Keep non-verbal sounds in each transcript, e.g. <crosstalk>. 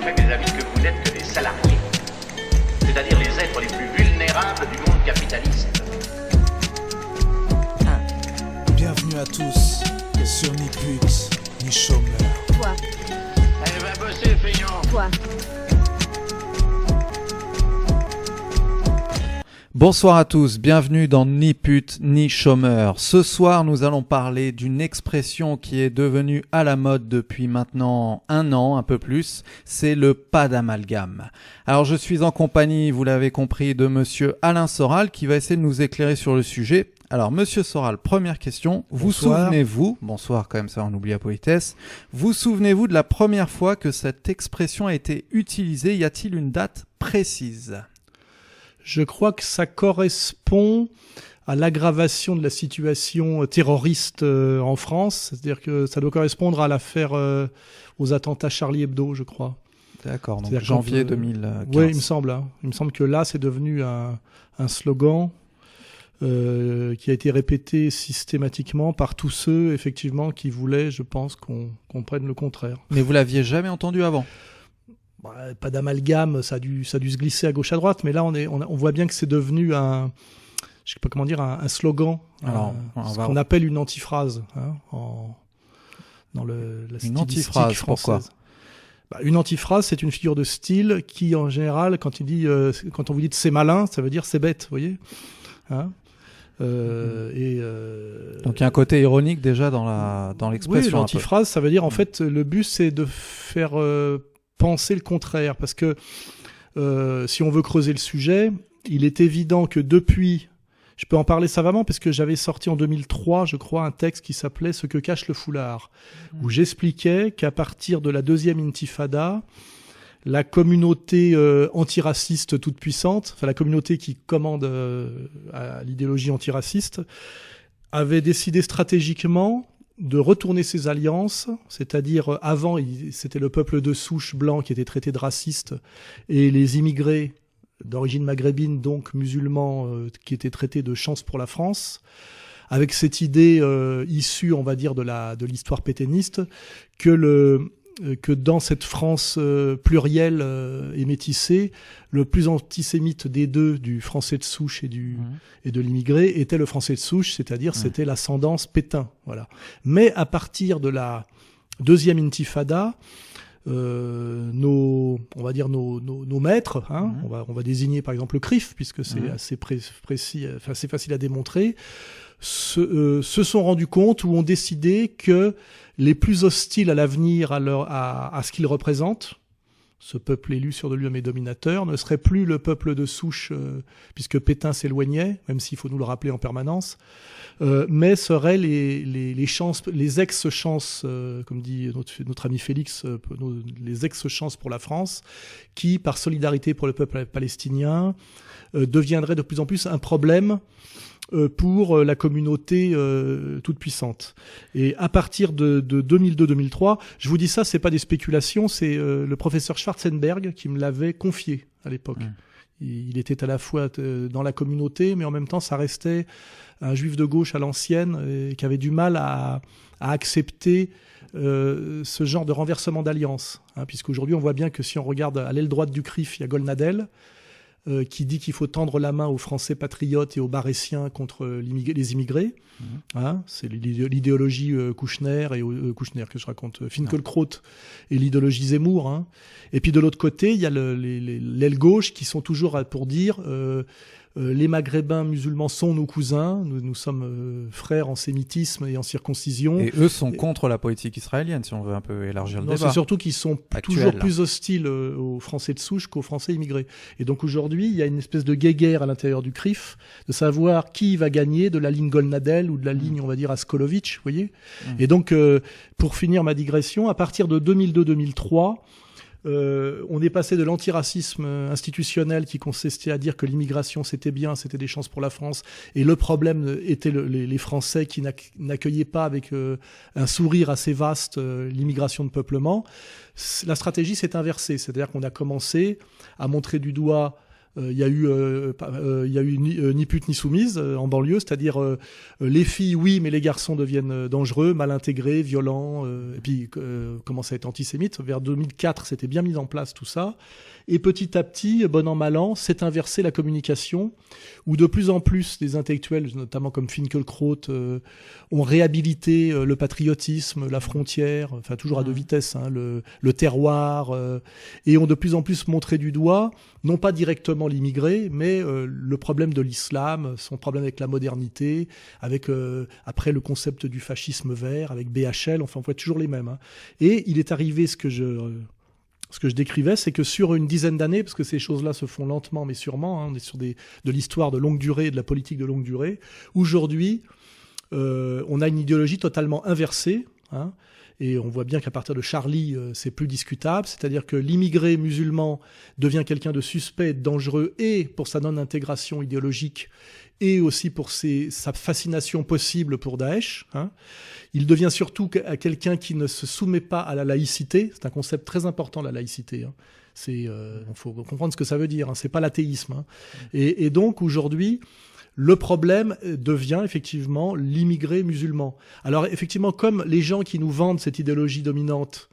fait, mes amis, que vous n'êtes que des salariés. C'est-à-dire les êtres les plus vulnérables du monde capitaliste. Bienvenue à tous sur Ni pute, ni chômeur. Toi, Elle va bosser, feignant. toi, Bonsoir à tous, bienvenue dans Ni pute ni chômeur. Ce soir, nous allons parler d'une expression qui est devenue à la mode depuis maintenant un an, un peu plus, c'est le pas d'amalgame. Alors je suis en compagnie, vous l'avez compris, de monsieur Alain Soral qui va essayer de nous éclairer sur le sujet. Alors monsieur Soral, première question, vous souvenez-vous, bonsoir quand même ça on oublie la politesse, vous souvenez-vous de la première fois que cette expression a été utilisée, y a-t-il une date précise? Je crois que ça correspond à l'aggravation de la situation euh, terroriste euh, en France. C'est-à-dire que ça doit correspondre à l'affaire euh, aux attentats Charlie Hebdo, je crois. D'accord, donc janvier quand, euh, 2015. Oui, il me semble. hein. Il me semble que là, c'est devenu un, un slogan euh, qui a été répété systématiquement par tous ceux, effectivement, qui voulaient, je pense, qu'on qu'on prenne le contraire. Mais vous l'aviez jamais entendu avant? Bah, pas d'amalgame, ça a dû, ça a dû se glisser à gauche à droite, mais là on est, on, a- on voit bien que c'est devenu un, je sais pas comment dire, un, un slogan, Alors, un- on ce qu'on appelle une antiphrase, hein, en, dans le, la Une antiphrase, française. pourquoi Bah, Une antiphrase, c'est une figure de style qui, en général, quand il dit, euh, quand on vous dit c'est malin, ça veut dire c'est bête, vous voyez. Hein Euh, et euh, Donc il y a un côté ironique déjà dans la dans oui, l'expression. peu. l'antiphrase, ça veut dire en fait le but c'est de faire euh, penser le contraire parce que euh, si on veut creuser le sujet, il est évident que depuis, je peux en parler savamment parce que j'avais sorti en 2003, je crois, un texte qui s'appelait Ce que cache le foulard, où j'expliquais qu'à partir de la deuxième intifada, la communauté euh, antiraciste toute puissante, enfin la communauté qui commande euh, à l'idéologie antiraciste, avait décidé stratégiquement de retourner ses alliances, c'est-à-dire euh, avant c'était le peuple de souche blanc qui était traité de raciste et les immigrés d'origine maghrébine donc musulmans euh, qui étaient traités de chance pour la France avec cette idée euh, issue on va dire de la de l'histoire pétainiste que le que dans cette France euh, plurielle euh, et métissée, le plus antisémite des deux, du français de souche et du, et de l'immigré était le français de souche, c'est-à-dire c'était l'ascendance Pétain. Voilà. Mais à partir de la deuxième intifada, euh, nos, on va dire nos, nos, nos maîtres, hein, on, va, on va désigner par exemple le CRIF, puisque c'est assez pré- précis, euh, enfin, assez facile à démontrer, se, euh, se sont rendus compte ou ont décidé que les plus hostiles à l'avenir, à, à, ce qu'ils représentent, ce peuple élu sur de lui et dominateur, ne serait plus le peuple de souche, euh, puisque Pétain s'éloignait, même s'il faut nous le rappeler en permanence, euh, mais seraient les, les, chances, les ex-chances, euh, comme dit notre, ami Félix, les ex-chances pour la France, qui, par solidarité pour le peuple palestinien, deviendraient de plus en plus un problème pour euh, la communauté euh, toute puissante. Et à partir de, de 2002-2003, je vous dis ça, c'est pas des spéculations, c'est euh, le professeur Schwarzenberg qui me l'avait confié à l'époque. Mm. Il était à la fois euh, dans la communauté, mais en même temps, ça restait un juif de gauche à l'ancienne qui avait du mal à, à accepter euh, ce genre de renversement d'alliance. Hein, Puisqu'aujourd'hui, on voit bien que si on regarde à l'aile droite du CRIF, il y a Golnadel, euh, qui dit qu'il faut tendre la main aux Français patriotes et aux Barétiens contre l'immig- les immigrés. Hein, c'est l'idé- l'idéologie euh, Kouchner et euh, Kouchner que je raconte, euh, Finkielkraut et l'idéologie Zemmour. Hein. Et puis de l'autre côté, il y a l'aile gauche qui sont toujours à- pour dire euh, les Maghrébins musulmans sont nos cousins, nous, nous sommes euh, frères en sémitisme et en circoncision. Et eux sont contre la politique israélienne, si on veut un peu élargir le Non, débat. c'est surtout qu'ils sont Actuel. toujours plus hostiles euh, aux Français de souche qu'aux Français immigrés. Et donc aujourd'hui, il y a une espèce de guéguerre à l'intérieur du CRIF de savoir qui va gagner de la ligne Golnadel ou de la ligne, on va dire, Askolovitch, vous voyez? Mm. Et donc, euh, pour finir ma digression, à partir de 2002-2003, euh, on est passé de l'antiracisme institutionnel qui consistait à dire que l'immigration c'était bien, c'était des chances pour la France, et le problème était le- les, Français qui n'ac- n'accueillaient pas avec euh, un sourire assez vaste euh, l'immigration de peuplement. La stratégie s'est inversée, c'est-à-dire qu'on a commencé à montrer du doigt il y a eu, euh, pas- euh, il y a eu ni, euh, ni pute ni soumise euh, en banlieue, c'est-à-dire euh, euh, les filles, oui, mais les garçons deviennent euh, dangereux, mal intégrés, violents, euh, et puis euh, commencent à être antisémites. Vers 2004, c'était bien mis en place tout ça. Et petit à petit, bon an mal an, s'est inversé la communication, où de plus en plus des intellectuels, notamment comme Finkelkraut, euh, ont réhabilité euh, le patriotisme, la frontière, enfin toujours à deux Mhm. vitesses, hein, le, le terroir, euh, et ont de plus en plus montré du doigt, non pas directement l'immigré, mais euh, le problème de l'islam, son problème avec la modernité, avec euh, après le concept du fascisme vert, avec BHL, enfin on voit toujours les mêmes. hein. Et il est arrivé ce que je ce que je décrivais, c'est que sur une dizaine d'années, parce que ces choses-là se font lentement mais sûrement, hein, on est sur des, de l'histoire de longue durée de la politique de longue durée, aujourd'hui, euh, on a une idéologie totalement inversée. hein, et on voit bien qu'à partir de Charlie, euh, c'est plus discutable. C'est-à-dire que l'immigré musulman devient quelqu'un de suspect, dangereux, et pour sa non-intégration idéologique, et aussi pour ses- sa fascination possible pour Daesh. hein. Il devient surtout à quelqu'un qui ne se soumet pas à la laïcité. C'est un concept très important, la laïcité. hein. C'est, euh, faut comprendre ce que ça veut dire. Hein. C'est pas l'athéisme. hein. Et, et donc aujourd'hui, le problème euh, devient effectivement l'immigré musulman. Alors effectivement, comme les gens qui nous vendent cette idéologie dominante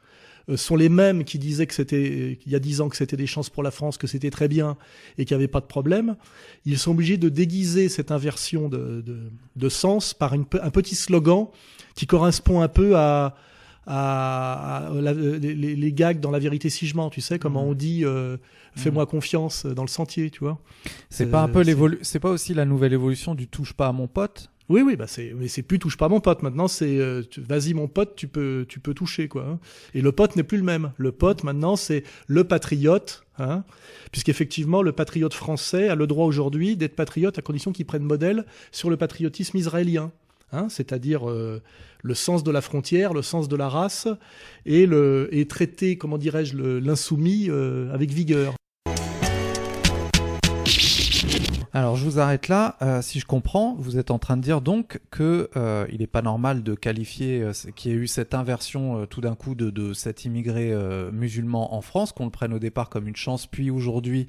euh, sont les mêmes qui disaient que c'était il y a dix ans que c'était des chances pour la France, que c'était très bien et qu'il n'y avait pas de problème, ils sont obligés de déguiser cette inversion de, de, de sens par un petit slogan qui correspond un peu à, à, à la- les, les- gags dans la vérité si je mens, tu sais, comment Mhm. on dit euh, fais-moi confiance dans le sentier, tu vois. C'est Euh, pas un peu c'est- l'évolu, c'est pas aussi la nouvelle évolution du touche pas à mon pote? Oui, oui, bah c'est, mais c'est plus touche pas mon pote. Maintenant, c'est euh, vas-y mon pote, tu peux, tu peux toucher quoi. hein. Et le pote n'est plus le même. Le pote maintenant, c'est le patriote, hein, puisqu'effectivement le patriote français a le droit aujourd'hui d'être patriote à condition qu'il prenne modèle sur le patriotisme israélien. Hein, c'est-à-dire euh, le sens de la frontière, le sens de la race, et, le, et traiter, comment dirais-je, l'insoumis euh, avec vigueur. Alors je vous arrête là. Euh, si je comprends, vous êtes en train de dire donc que euh, il n'est pas normal de qualifier euh, qu'il y ait eu cette inversion euh, tout d'un coup de, de cet immigré euh, musulman en France, qu'on le prenne au départ comme une chance, puis aujourd'hui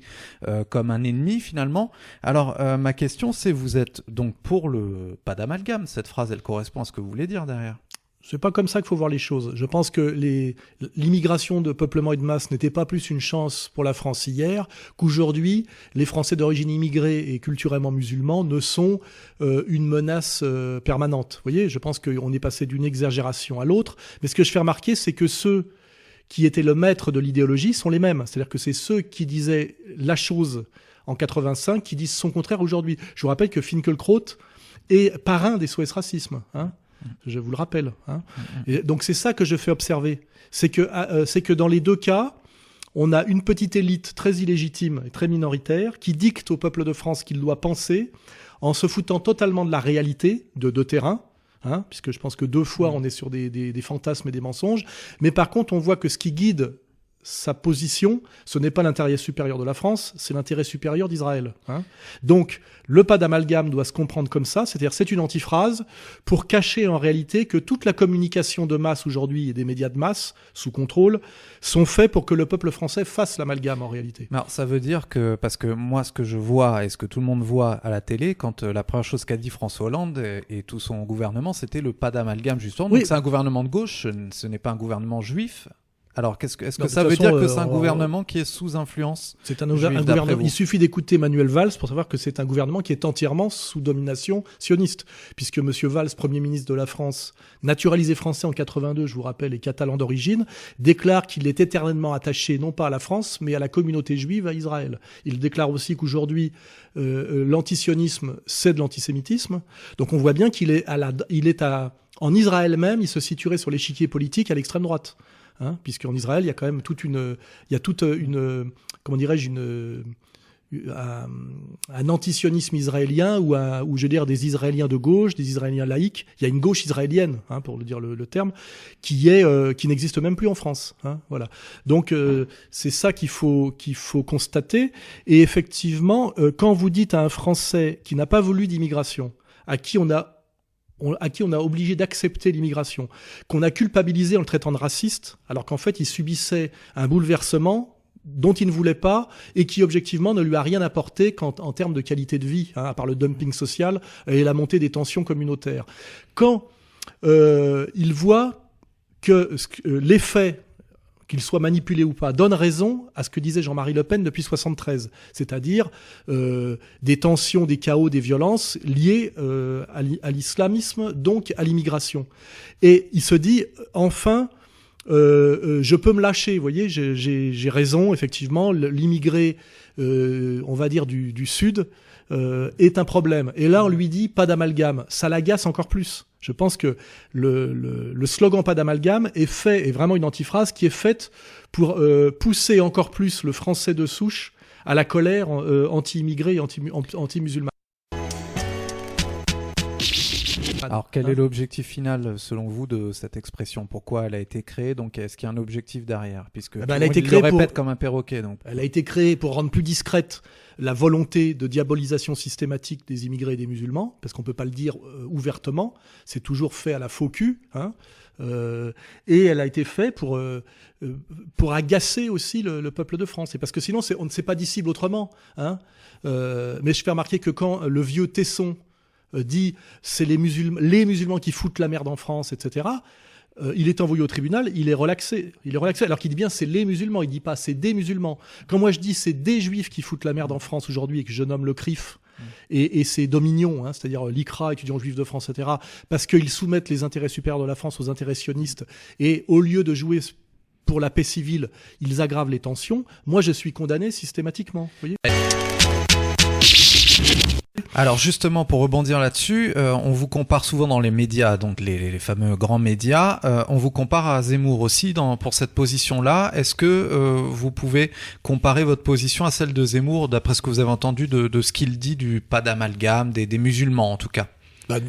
comme un ennemi finalement. Alors ma question c'est, vous êtes donc pour le pas d'amalgame Cette phrase, elle correspond à ce que vous voulez dire derrière. C'est pas comme ça qu'il faut voir les choses. Je pense que l'immigration de peuplement et de masse n'était pas plus une chance pour la France hier qu'aujourd'hui, les Français d'origine immigrée et culturellement musulmans ne sont euh, une menace euh, permanente. Vous voyez, je pense qu'on est passé d'une exagération à l'autre. Mais ce que je fais remarquer, c'est que ceux qui étaient le maître de l'idéologie sont les mêmes. C'est-à-dire que c'est ceux qui disaient la chose en 85 qui disent son contraire aujourd'hui. Je vous rappelle que Finkelkraut est parrain des SOS Racisme. Hein je vous le rappelle. Hein. Et donc c'est ça que je fais observer. C'est que, euh, c'est que dans les deux cas, on a une petite élite très illégitime et très minoritaire qui dicte au peuple de France qu'il doit penser en se foutant totalement de la réalité de deux terrains. Hein, puisque je pense que deux fois on est sur des, des, des fantasmes et des mensonges. Mais par contre, on voit que ce qui guide sa position, ce n'est pas l'intérêt supérieur de la France, c'est l'intérêt supérieur d'Israël. Hein. Donc, le pas d'amalgame doit se comprendre comme ça, c'est-à-dire c'est une antiphrase pour cacher en réalité que toute la communication de masse aujourd'hui et des médias de masse sous contrôle sont faits pour que le peuple français fasse l'amalgame en réalité. Alors ça veut dire que parce que moi ce que je vois et ce que tout le monde voit à la télé quand euh, la première chose qu'a dit François Hollande et, et tout son gouvernement c'était le pas d'amalgame justement. Oui. Donc c'est un gouvernement de gauche, ce n'est pas un gouvernement juif. Alors que est-ce Non, que de ça toute veut façon, dire que euh, c'est un gouvernement qui est sous influence C'est un, un gouvernement. Il suffit d'écouter Manuel Valls pour savoir que c'est un gouvernement qui est entièrement sous domination sioniste, puisque Monsieur Valls, Premier ministre de la France, naturalisé français en 82, je vous rappelle, et catalan d'origine, déclare qu'il est éternellement attaché non pas à la France, mais à la communauté juive à Israël. Il déclare aussi qu'aujourd'hui euh, euh, l'antisionisme c'est de l'antisémitisme. Donc on voit bien qu'il est à la, il est à en Israël même, il se situerait sur l'échiquier politique à l'extrême droite. Hein, puisqu'en Israël, il y a quand même toute une, il y a toute une, comment dirais-je, une, un, un antisionisme israélien ou, un, ou je veux dire des Israéliens de gauche, des Israéliens laïcs. Il y a une gauche israélienne, hein, pour le dire le, le terme, qui est, euh, qui n'existe même plus en France. Hein, voilà. Donc euh, c'est ça qu'il faut qu'il faut constater. Et effectivement, euh, quand vous dites à un Français qui n'a pas voulu d'immigration, à qui on a on- à qui on a obligé d'accepter l'immigration, qu'on a culpabilisé en le traitant de raciste, alors qu'en fait il subissait un bouleversement dont il ne voulait pas et qui objectivement ne lui a rien apporté en termes de qualité de vie, hein, à part le dumping social et la montée des tensions communautaires. Quand euh, il voit que euh, l'effet qu'il soit manipulé ou pas, donne raison à ce que disait Jean-Marie Le Pen depuis 73, c'est-à-dire euh, des tensions, des chaos, des violences liées euh, à l'islamisme, donc à l'immigration. Et il se dit, enfin, euh, je peux me lâcher, vous voyez, j'ai raison, effectivement, l'immigré, on va dire, du, du Sud, est un problème. Et là, on lui dit pas d'amalgame. Ça l'agace encore plus. Je pense que le, slogan pas d'amalgame est fait, est vraiment une antiphrase qui est faite pour euh, pousser encore plus le français de souche à la colère euh, anti-immigré et Alors, quel est l'objectif final, selon vous, de cette expression? Pourquoi elle a été créée? Donc, est-ce qu'il y a un objectif derrière? Puisque eh ben, elle a été créée le répète comme un perroquet. Donc. Elle a été créée pour rendre plus discrète la volonté de diabolisation systématique des immigrés et des musulmans, parce qu'on peut pas le dire euh, ouvertement. C'est toujours fait à la faux cul. Hein, euh, et elle a été faite pour euh, euh, pour agacer aussi le, le, peuple de France. Et parce que sinon, on ne sait pas dissible autrement. Hein. Euh, mais je fais remarquer que quand le vieux Tesson dit c'est les musulmans, les musulmans qui foutent la merde en France, etc. Euh, il est envoyé au tribunal, il est relaxé. Il est relaxé. Alors qu'il dit bien c'est les musulmans, il dit pas c'est des musulmans. Quand moi je dis c'est des juifs qui foutent la merde en France aujourd'hui et que je nomme le CRIF, mm. et, et c'est Dominion, hein, c'est-à-dire l'ICRA, étudiants juifs de France, etc., parce qu'ils soumettent les intérêts supérieurs de la France aux intérêts sionistes, et au lieu de jouer pour la paix civile, ils aggravent les tensions, moi je suis condamné systématiquement. Vous voyez alors justement, pour rebondir là-dessus, euh, on vous compare souvent dans les médias, donc les, fameux grands médias, euh, on vous compare à Zemmour aussi dans, pour cette position-là. Est-ce que euh, vous pouvez comparer votre position à celle de Zemmour, d'après ce que vous avez entendu de, ce qu'il dit du pas d'amalgame, des musulmans en tout cas? Bah,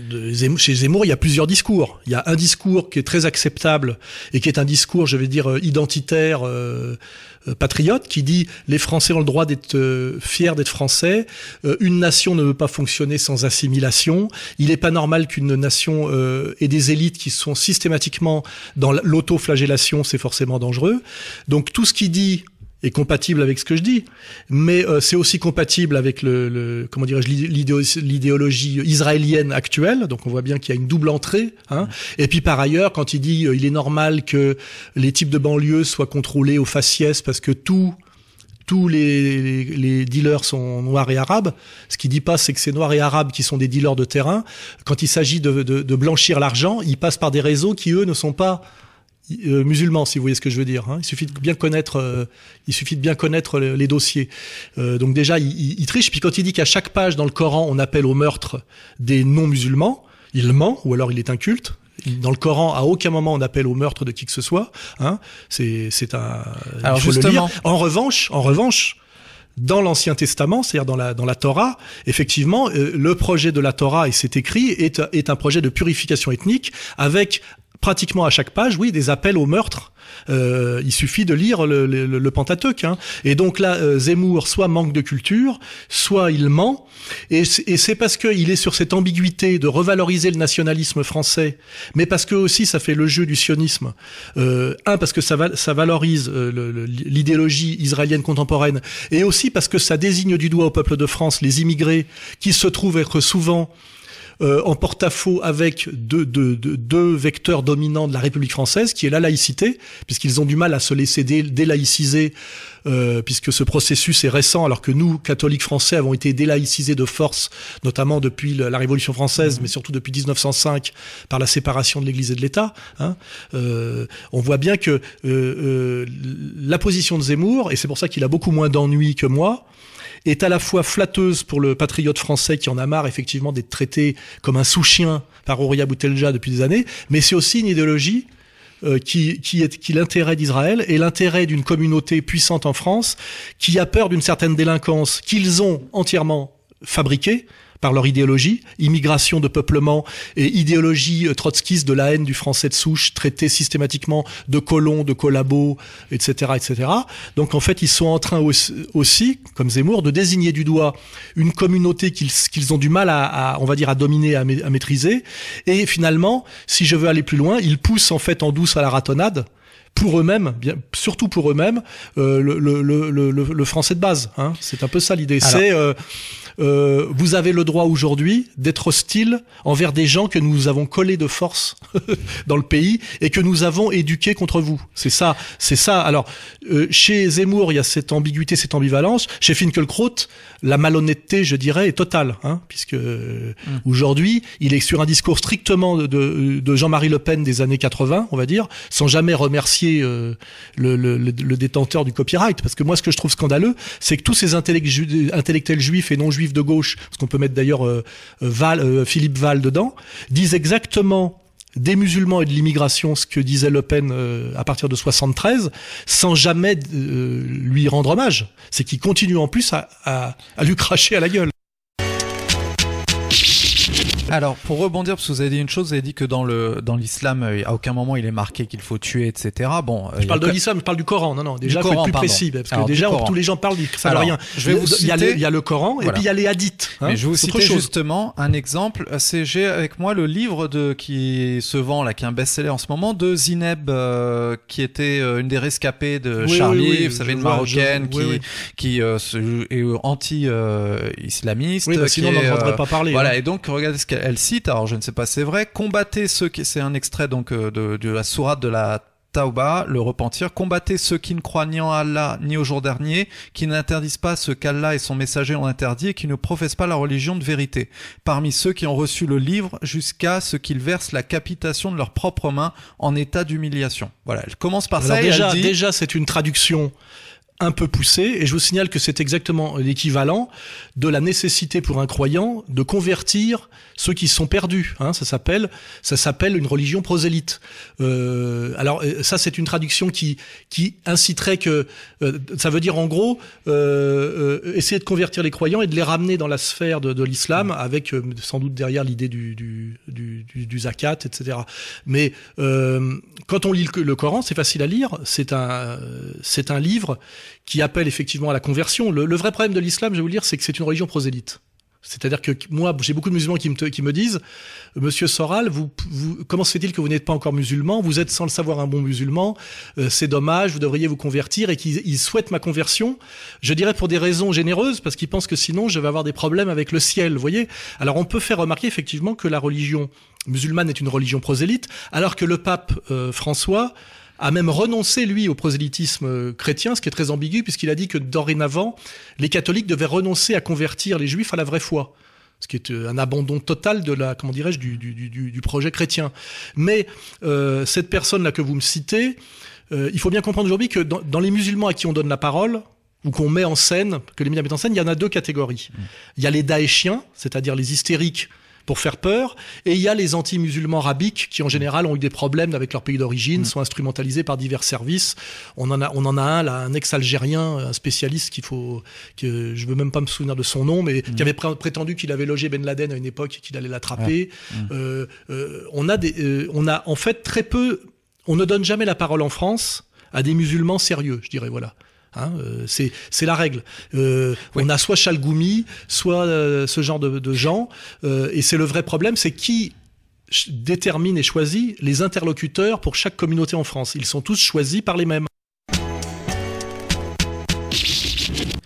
chez Zemmour, il y a plusieurs discours. Il y a un discours qui est très acceptable et qui est un discours, je vais dire, identitaire, euh, euh, patriote, qui dit les Français ont le droit d'être euh, fiers d'être Français. une nation ne veut pas fonctionner sans assimilation. Il n'est pas normal qu'une nation ait des élites qui sont systématiquement dans l'autoflagellation, c'est forcément dangereux. Donc tout ce qui dit est compatible avec ce que je dis, mais euh, c'est aussi compatible avec le, le comment dirais-je l'idéologie israélienne actuelle. Donc on voit bien qu'il y a une double entrée. Hein. Et puis par ailleurs, quand il dit euh, il est normal que les types de banlieues soient contrôlés au faciès parce que tout tous les, les, les, dealers sont noirs et arabes. Ce qu'il dit pas, c'est que c'est noirs et arabes qui sont des dealers de terrain. Quand il s'agit de, de, de blanchir l'argent, ils passent par des réseaux qui eux ne sont pas euh, musulmans, si vous voyez ce que je veux dire. Hein. Il suffit de bien connaître, euh, il suffit de bien connaître les, dossiers. Euh, donc déjà, il, il, triche. Puis quand il dit qu'à chaque page dans le Coran, on appelle au meurtre des non-musulmans, il ment ou alors il est inculte. Dans le Coran, à aucun moment on appelle au meurtre de qui que ce soit. Hein. C'est, c'est un. Alors justement. En revanche, en revanche, dans l'Ancien Testament, c'est-à-dire dans la, dans la Torah, effectivement, le projet de la Torah, et c'est écrit, est, est un projet de purification ethnique avec pratiquement à chaque page, oui, des appels au meurtre. Euh, il suffit de lire le, le, Pentateuque. Hein. Et donc là, euh, Zemmour soit manque de culture, soit il ment. Et c'est parce qu'il est sur cette ambiguïté de revaloriser le nationalisme français, mais parce que aussi ça fait le jeu du sionisme. Euh, un, parce que ça, va, ça valorise l'idéologie israélienne contemporaine, et aussi parce que ça désigne du doigt au peuple de France les immigrés qui se trouvent être souvent euh, en porte-à-faux avec deux, deux, deux, vecteurs dominants de la République française, qui est la laïcité, puisqu'ils ont du mal à se laisser délaïciser, euh, puisque ce processus est récent, alors que nous, catholiques français, avons été délaïcisés de force, notamment depuis la Révolution française, mmh. mais surtout depuis 1905, par la séparation de l'Église et de l'État. Hein. Euh, on voit bien que euh, euh, la position de Zemmour, et c'est pour ça qu'il a beaucoup moins d'ennuis que moi, est à la fois flatteuse pour le patriote français qui en a marre effectivement d'être traité comme un sous-chien par Ouria Boutelja depuis des années, mais c'est aussi une idéologie euh, qui, qui est qui l'intérêt d'Israël et l'intérêt d'une communauté puissante en France qui a peur d'une certaine délinquance qu'ils ont entièrement fabriquée par leur idéologie, immigration de peuplement et idéologie euh, trotskiste de la haine du français de souche, traité systématiquement de colons, de collabos, etc., etc. Donc en fait, ils sont en train aussi, comme Zemmour, de désigner du doigt une communauté qu'ils ont du mal à, à, on va dire, à dominer, à, à maîtriser. Et finalement, si je veux aller plus loin, ils poussent en fait en douce à la ratonnade pour eux-mêmes, bien, surtout pour eux-mêmes, euh, le, le, le, le, le français de base. Hein. C'est un peu ça l'idée. C'est euh, euh, vous avez le droit aujourd'hui d'être hostile envers des gens que nous avons collés de force <laughs> dans le pays et que nous avons éduqués contre vous. C'est ça, c'est ça. Alors euh, chez Zemmour, il y a cette ambiguïté, cette ambivalence. Chez Finkelkraut, la malhonnêteté, je dirais, est totale, hein, puisque euh, mm. aujourd'hui, il est sur un discours strictement de, de, de Jean-Marie Le Pen des années 80, on va dire, sans jamais remercier le, le, le, détenteur du copyright. Parce que moi, ce que je trouve scandaleux, c'est que tous ces intellectuels juifs et non juifs de gauche, parce qu'on peut mettre d'ailleurs euh, Val, Philippe Val dedans, disent exactement des musulmans et de l'immigration, ce que disait Le Pen euh, à partir de 73, sans jamais euh, lui rendre hommage. C'est qu'il continue en plus à, à, à lui cracher à la gueule. <laughs> Alors, pour rebondir, parce que vous avez dit une chose, vous avez dit que dans le dans l'islam, euh, à aucun moment il est marqué qu'il faut tuer, etc. Bon, je parle de l'islam, je parle du Coran. Non, non, déjà, faut être plus précis, parce que déjà, tous les gens parlent du ça Alors, rien. Je vais vous il, y a le, il y a le Coran et puis il y a les hadiths. Hein, Mais je vais vous citer justement un exemple. C'est j'ai avec moi le livre de qui se vend là, qui est un best-seller en ce moment, de Zineb, euh, qui était euh, une des rescapées de oui, Charlie. Oui, oui, vous savez, une vois, marocaine je, qui qui euh, est anti-islamiste. oui, bah, sinon on n'en pas parler. Voilà. Hein. Et donc regardez ce qu'elle cite. Alors je ne sais pas si c'est vrai. Combattez ceux qui, c'est un extrait donc euh, de, de la sourate de la Tauba, le repentir, combattez ceux qui ne croient ni en Allah ni au jour dernier, qui n'interdisent pas ce qu'Allah et son messager ont interdit et qui ne professent pas la religion de vérité. Parmi ceux qui ont reçu le livre jusqu'à ce qu'ils versent la capitation de leurs propres mains en état d'humiliation. Voilà, elle commence par Alors ça déjà, et elle dit... déjà c'est une traduction un peu poussé, et je vous signale que c'est exactement l'équivalent de la nécessité pour un croyant de convertir ceux qui sont perdus. Hein, ça s'appelle, ça s'appelle une religion prosélyte. Euh, alors ça, c'est une traduction qui qui inciterait que, euh, ça veut dire en gros euh, essayer de convertir les croyants et de les ramener dans la sphère de, de l'islam, avec sans doute derrière l'idée du du, du, du, du zakat, etc. Mais quand on lit le, le Coran, c'est facile à lire. C'est un c'est un livre qui appelle effectivement à la conversion. Le, vrai problème de l'islam, je vais vous le dire, c'est que c'est une religion prosélyte. C'est-à-dire que moi, j'ai beaucoup de musulmans qui me, disent, Monsieur Soral, comment se fait-il que vous n'êtes pas encore musulman? Vous êtes sans le savoir un bon musulman. Euh, c'est dommage. Vous devriez vous convertir et qu'ils souhaitent ma conversion. Je dirais pour des raisons généreuses, parce qu'ils pensent que sinon je vais avoir des problèmes avec le ciel. Vous voyez Alors on peut faire remarquer effectivement que la religion musulmane est une religion prosélyte, alors que le pape euh, François a même renoncé, lui, au prosélytisme chrétien, ce qui est très ambigu, puisqu'il a dit que dorénavant, les catholiques devaient renoncer à convertir les juifs à la vraie foi ce qui est un abandon total de la comment dirais-je du, du, du, du, projet chrétien. Mais euh, cette personne là que vous me citez, euh, il faut bien comprendre aujourd'hui que dans, dans, les musulmans à qui on donne la parole ou qu'on met en scène, que les médias mettent en scène, il y en a deux catégories. Mmh. Il y a les daéchiens, c'est-à-dire les hystériques pour faire peur, et il y a les anti-musulmans rabiques qui en général ont eu des problèmes avec leur pays d'origine, mmh. sont instrumentalisés par divers services. On en a, on en a un là, un ex-algérien, un spécialiste qu'il faut, que je veux même pas me souvenir de son nom, mais mmh. qui avait pré prétendu qu'il avait logé Ben Laden à une époque et qu'il allait l'attraper. Euh, euh, on a des, euh, on a en fait très peu, on ne donne jamais la parole en France à des musulmans sérieux, je dirais voilà. Hein, euh, c'est c'est la règle. Euh, oui. On a soit Chalgoumi, soit euh, ce genre de, de gens, euh, et c'est le vrai problème, c'est qui détermine et choisit les interlocuteurs pour chaque communauté en France. Ils sont tous choisis par les mêmes.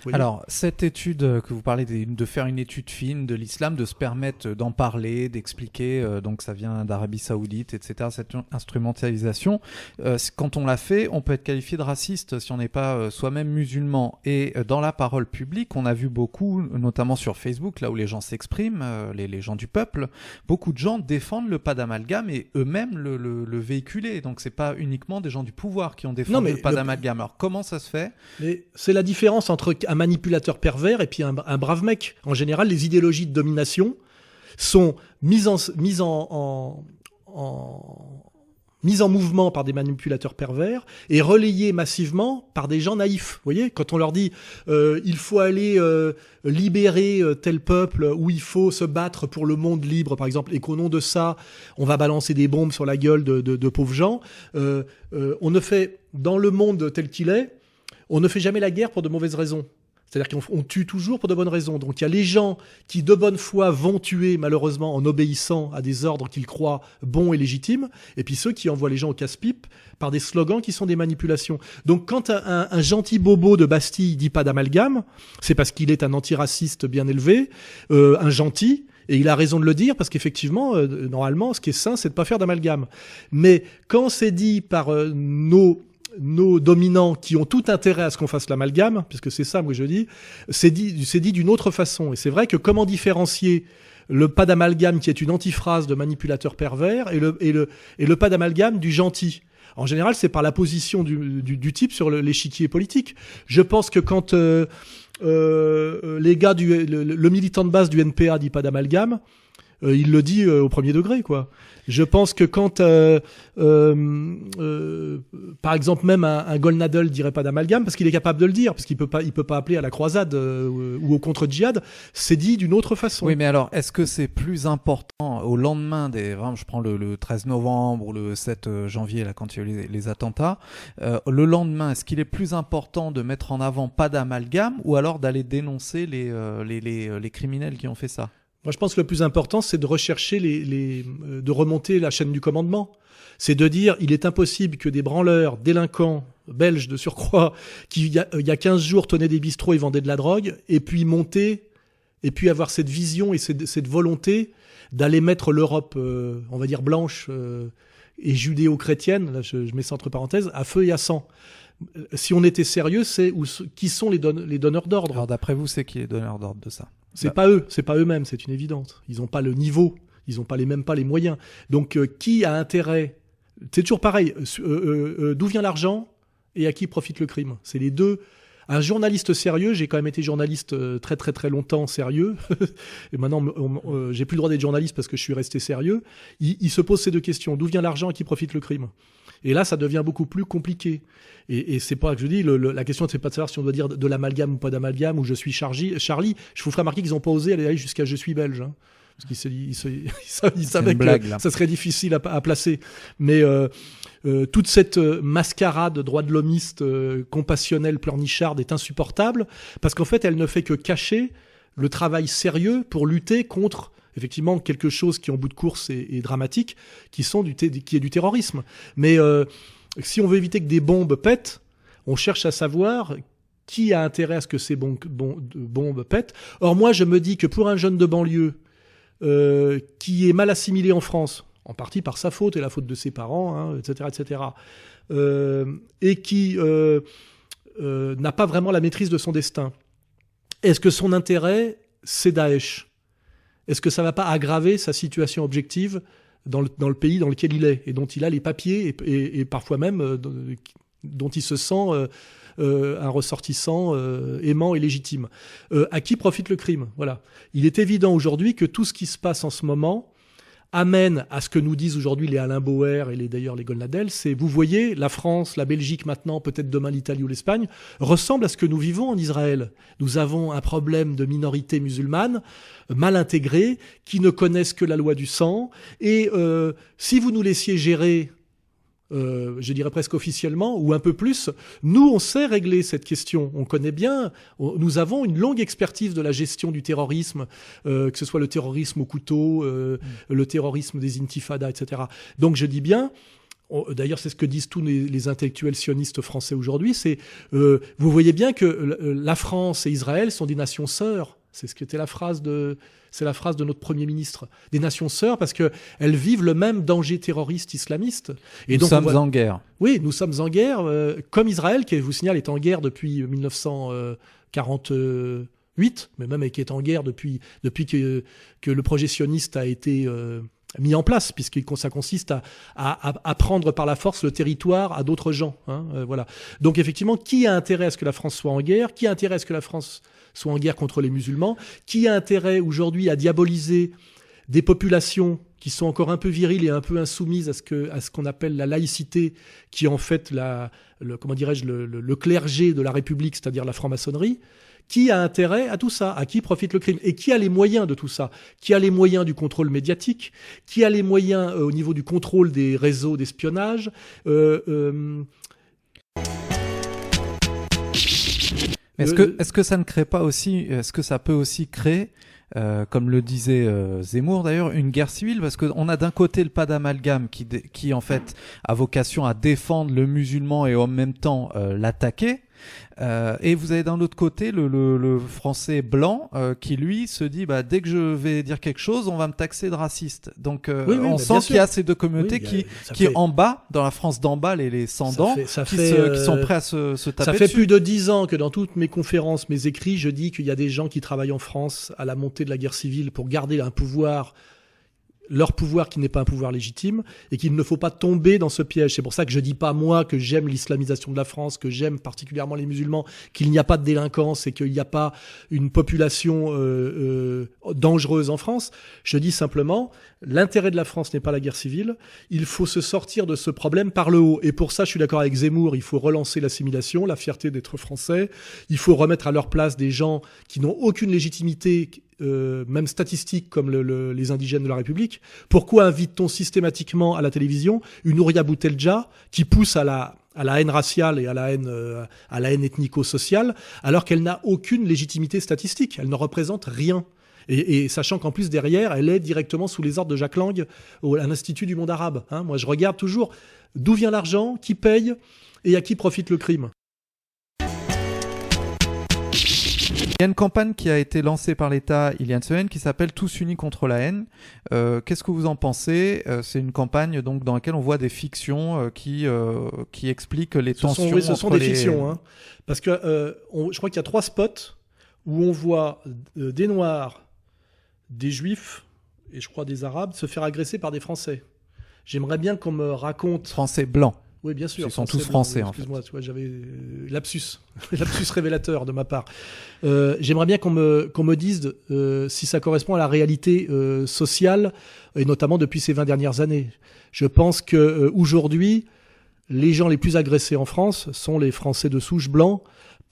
Oui. Alors, cette étude que vous parlez de, de faire une étude fine de l'islam, de se permettre d'en parler, d'expliquer, euh, donc ça vient d'Arabie Saoudite, etc., cette instrumentalisation, euh, quand on l'a fait, on peut être qualifié de raciste si on n'est pas euh, soi-même musulman. Et dans la parole publique, on a vu beaucoup, notamment sur Facebook, là où les gens s'expriment, les, les, gens du peuple, beaucoup de gens défendent le pas d'amalgame et eux-mêmes le, le, le, véhiculer. Donc c'est pas uniquement des gens du pouvoir qui ont défendu non, le pas d'amalgame. Alors comment ça se fait? C'est la différence entre un manipulateur pervers et puis un, brave mec. En général, les idéologies de domination sont mises en, mises en, en, mouvement par des manipulateurs pervers et relayées massivement par des gens naïfs. Vous voyez, quand on leur dit euh, il faut aller euh, libérer euh, tel peuple ou il faut se battre pour le monde libre, par exemple, et qu'au nom de ça, on va balancer des bombes sur la gueule de, de, de pauvres gens, on ne fait dans le monde tel qu'il est, on ne fait jamais la guerre pour de mauvaises raisons. C'est-à-dire qu'on on tue toujours pour de bonnes raisons. Donc il y a les gens qui de bonne foi vont tuer malheureusement en obéissant à des ordres qu'ils croient bons et légitimes, et puis ceux qui envoient les gens au casse-pipe par des slogans qui sont des manipulations. Donc quand un gentil bobo de Bastille dit pas d'amalgame, c'est parce qu'il est un antiraciste bien élevé, euh, un gentil, et il a raison de le dire parce qu'effectivement, euh, normalement, ce qui est sain, c'est de pas faire d'amalgame. Mais quand c'est dit par euh, nos nos dominants qui ont tout intérêt à ce qu'on fasse l'amalgame, puisque c'est ça, moi je dis, c'est dit, c'est dit d'une autre façon. Et c'est vrai que comment différencier le pas d'amalgame qui est une antiphrase de manipulateur pervers et le, et le, et le pas d'amalgame du gentil en général, c'est par la position du, du, du type sur l'échiquier politique. Je pense que quand euh, euh, les gars du le, le militant de base du NPA dit pas d'amalgame, euh, il le dit euh, au premier degré, quoi. Je pense que quand, euh, euh, euh, par exemple, même un, un Golnadel dirait pas d'amalgame parce qu'il est capable de le dire, parce qu'il peut pas, il peut pas appeler à la croisade ou au contre-djihad. C'est dit d'une autre façon. Oui, mais alors, est-ce que c'est plus important au lendemain des, vraiment, je prends le, le 13 novembre le 7 janvier, là, quand il y a eu les, attentats, le lendemain, est-ce qu'il est plus important de mettre en avant pas d'amalgame ou alors d'aller dénoncer les, les, les criminels qui ont fait ça? Moi, je pense que le plus important, c'est de rechercher les, les euh, de remonter la chaîne du commandement. C'est de dire, il est impossible que des branleurs, délinquants, belges de surcroît, qui il y a, il y a 15 jours tenaient des bistrots et vendaient de la drogue, et puis monter, et puis avoir cette vision et cette, volonté d'aller mettre l'Europe, euh, on va dire blanche euh, et judéo-chrétienne, là je, je mets ça entre parenthèses, à feu et à sang. Si on était sérieux, c'est qui sont les, les donneurs d'ordre? Alors, d'après vous, c'est qui est donneur d'ordre de ça? C'est Bah. pas eux, c'est pas eux-mêmes, c'est une évidence. Ils n'ont pas le niveau, ils n'ont pas les mêmes pas les moyens. Donc euh, qui a intérêt C'est toujours pareil. euh, euh, D'où vient l'argent et à qui profite le crime C'est les deux. Un journaliste sérieux, j'ai quand même été journaliste très très très longtemps sérieux, <laughs> et maintenant j'ai plus le droit d'être journaliste parce que je suis resté sérieux. Il, il se pose ces deux questions d'où vient l'argent et à qui profite le crime? Et là, ça devient beaucoup plus compliqué. Et, et c'est pas que je dis, le- le- la question, c'est pas de savoir si on doit dire de, de l'amalgame ou pas d'amalgame, ou je suis Charlie. Charlie, je vous ferai remarquer qu'ils n'ont pas osé aller jusqu'à je suis belge. hein. parce qu'ils se- ils se- ils sa- ils savaient que là. ça serait difficile à, à placer. Mais euh, euh, toute cette euh, mascarade droit de l'homiste, euh, compassionnelle, pleurnicharde est insupportable, parce qu'en fait, elle ne fait que cacher le travail sérieux pour lutter contre effectivement quelque chose qui en bout de course est, dramatique, qui est du terrorisme. Mais euh, si on veut éviter que des bombes pètent, on cherche à savoir qui a intérêt à ce que ces bombes pètent. Or moi, je me dis que pour un jeune de banlieue euh, qui est mal assimilé en France, en partie par sa faute et la faute de ses parents, hein, etc., etc., euh, et qui n'a pas vraiment la maîtrise de son destin, est-ce que son intérêt, c'est Daesh? Est-ce que ça va pas aggraver sa situation objective dans le, pays dans lequel il est et dont il a les papiers et, parfois même euh, dont- il se sent euh, euh, un ressortissant aimant et légitime À qui profite le crime? Voilà. Il est évident aujourd'hui que tout ce qui se passe en ce moment amène à ce que nous disent aujourd'hui les Alain Bauer et les d'ailleurs les Golnadel, c'est vous voyez la France, la Belgique maintenant, peut-être demain l'Italie ou l'Espagne, ressemble à ce que nous vivons en Israël. Nous avons un problème de minorité musulmane euh, mal intégrée, qui ne connaissent que la loi du sang, et euh, si vous nous laissiez gérer euh, je dirais presque officiellement, ou un peu plus, nous, on sait régler cette question. On connaît bien, on- nous avons une longue expertise de la gestion du terrorisme, euh, que ce soit le terrorisme au couteau, euh, le terrorisme des intifadas, etc. Donc je dis bien, D'ailleurs, c'est ce que disent tous les, les intellectuels sionistes français aujourd'hui. C'est, euh, vous voyez bien que euh, la France et Israël sont des nations sœurs. C'est ce qui était la phrase de, c'est la phrase de notre premier ministre. Des nations sœurs parce que elles vivent le même danger terroriste islamiste. Et Nous donc, on sommes voit- en guerre. oui, nous sommes en guerre, euh, comme Israël, qui, je vous signale, est en guerre depuis 1948, mais même qui est en guerre depuis, depuis que, que le projet sioniste a été euh, mis en place, puisque ça consiste à, à, à- à prendre par la force le territoire à d'autres gens. hein, euh, voilà. Donc effectivement, qui a intérêt à ce que la France soit en guerre? Qui a intérêt à ce que la France soit en guerre contre les musulmans. Qui a intérêt aujourd'hui à diaboliser des populations qui sont encore un peu viriles et un peu insoumises à ce qu'on appelle la laïcité, qui est en fait la le, comment dirais-je le clergé de la République, c'est-à-dire la franc-maçonnerie? Qui a intérêt à tout ça? À qui profite le crime? Et qui a les moyens de tout ça? Qui a les moyens du contrôle médiatique? Qui a les moyens euh, au niveau du contrôle des réseaux d'espionnage? Euh, euh, Est-ce que, est-ce que ça ne crée pas aussi, est-ce que ça peut aussi créer, euh, comme le disait euh, Zemmour d'ailleurs, une guerre civile? Parce qu'on a d'un côté le pas d'amalgame qui, qui en fait a vocation à défendre le musulman et en même temps euh, l'attaquer. Euh, et vous avez d'un autre côté le, le, le français blanc euh, qui lui se dit bah dès que je vais dire quelque chose on va me taxer de raciste donc euh, Oui, oui, on sent qu'il y a ces deux communautés Oui, a- qui qui fait- en bas dans la France d'en bas les, les sans dents qui, sont euh, prêts à se, se taper Ça fait dessus. plus de dix ans que dans toutes mes conférences, mes écrits, je dis qu'il y a des gens qui travaillent en France à la montée de la guerre civile pour garder un pouvoir, leur pouvoir qui n'est pas un pouvoir légitime, et qu'il ne faut pas tomber dans ce piège. C'est pour ça que je dis pas moi que j'aime l'islamisation de la France, que j'aime particulièrement les musulmans, qu'il n'y a pas de délinquance et qu'il n'y a pas une population euh, euh, dangereuse en France. Je dis simplement, l'intérêt de la France n'est pas la guerre civile. Il faut se sortir de ce problème par le haut. Et pour ça, je suis d'accord avec Zemmour, il faut relancer l'assimilation, la fierté d'être français. Il faut remettre à leur place des gens qui n'ont aucune légitimité, euh, même statistique, comme le- le- les indigènes de la République. Pourquoi invite-t-on systématiquement à la télévision une Ouria Boutelja qui pousse à la à la haine raciale et à la haine euh, à la haine ethnico-sociale, alors qu'elle n'a aucune légitimité statistique. Elle ne représente rien. Et, et sachant qu'en plus derrière, elle est directement sous les ordres de Jacques Lang à l'Institut du monde arabe. hein. Moi, je regarde toujours d'où vient l'argent, qui paye et à qui profite le crime. Y a une campagne qui a été lancée par l'État il y a une semaine qui s'appelle Tous unis contre la haine. Euh, Qu'est-ce que vous en pensez? Euh, C'est une campagne donc dans laquelle on voit des fictions euh, qui qui expliquent les Ce tensions. sont, oui, ce sont des les- fictions, hein. parce que on- je crois qu'il y a trois spots où on voit des Noirs, des Juifs et je crois des Arabes se faire agresser par des Français. J'aimerais bien qu'on me raconte. Français blancs. Oui, bien sûr. Ils sont tous français, en fait. Excuse-moi, tu vois, j'avais euh, lapsus, <laughs> lapsus révélateur de ma part. Euh, J'aimerais bien qu'on me qu'on me dise euh, si ça correspond à la réalité euh, sociale et notamment depuis ces 20 dernières années. Je pense que euh, aujourd'hui, les gens les plus agressés en France sont les Français de souche blanc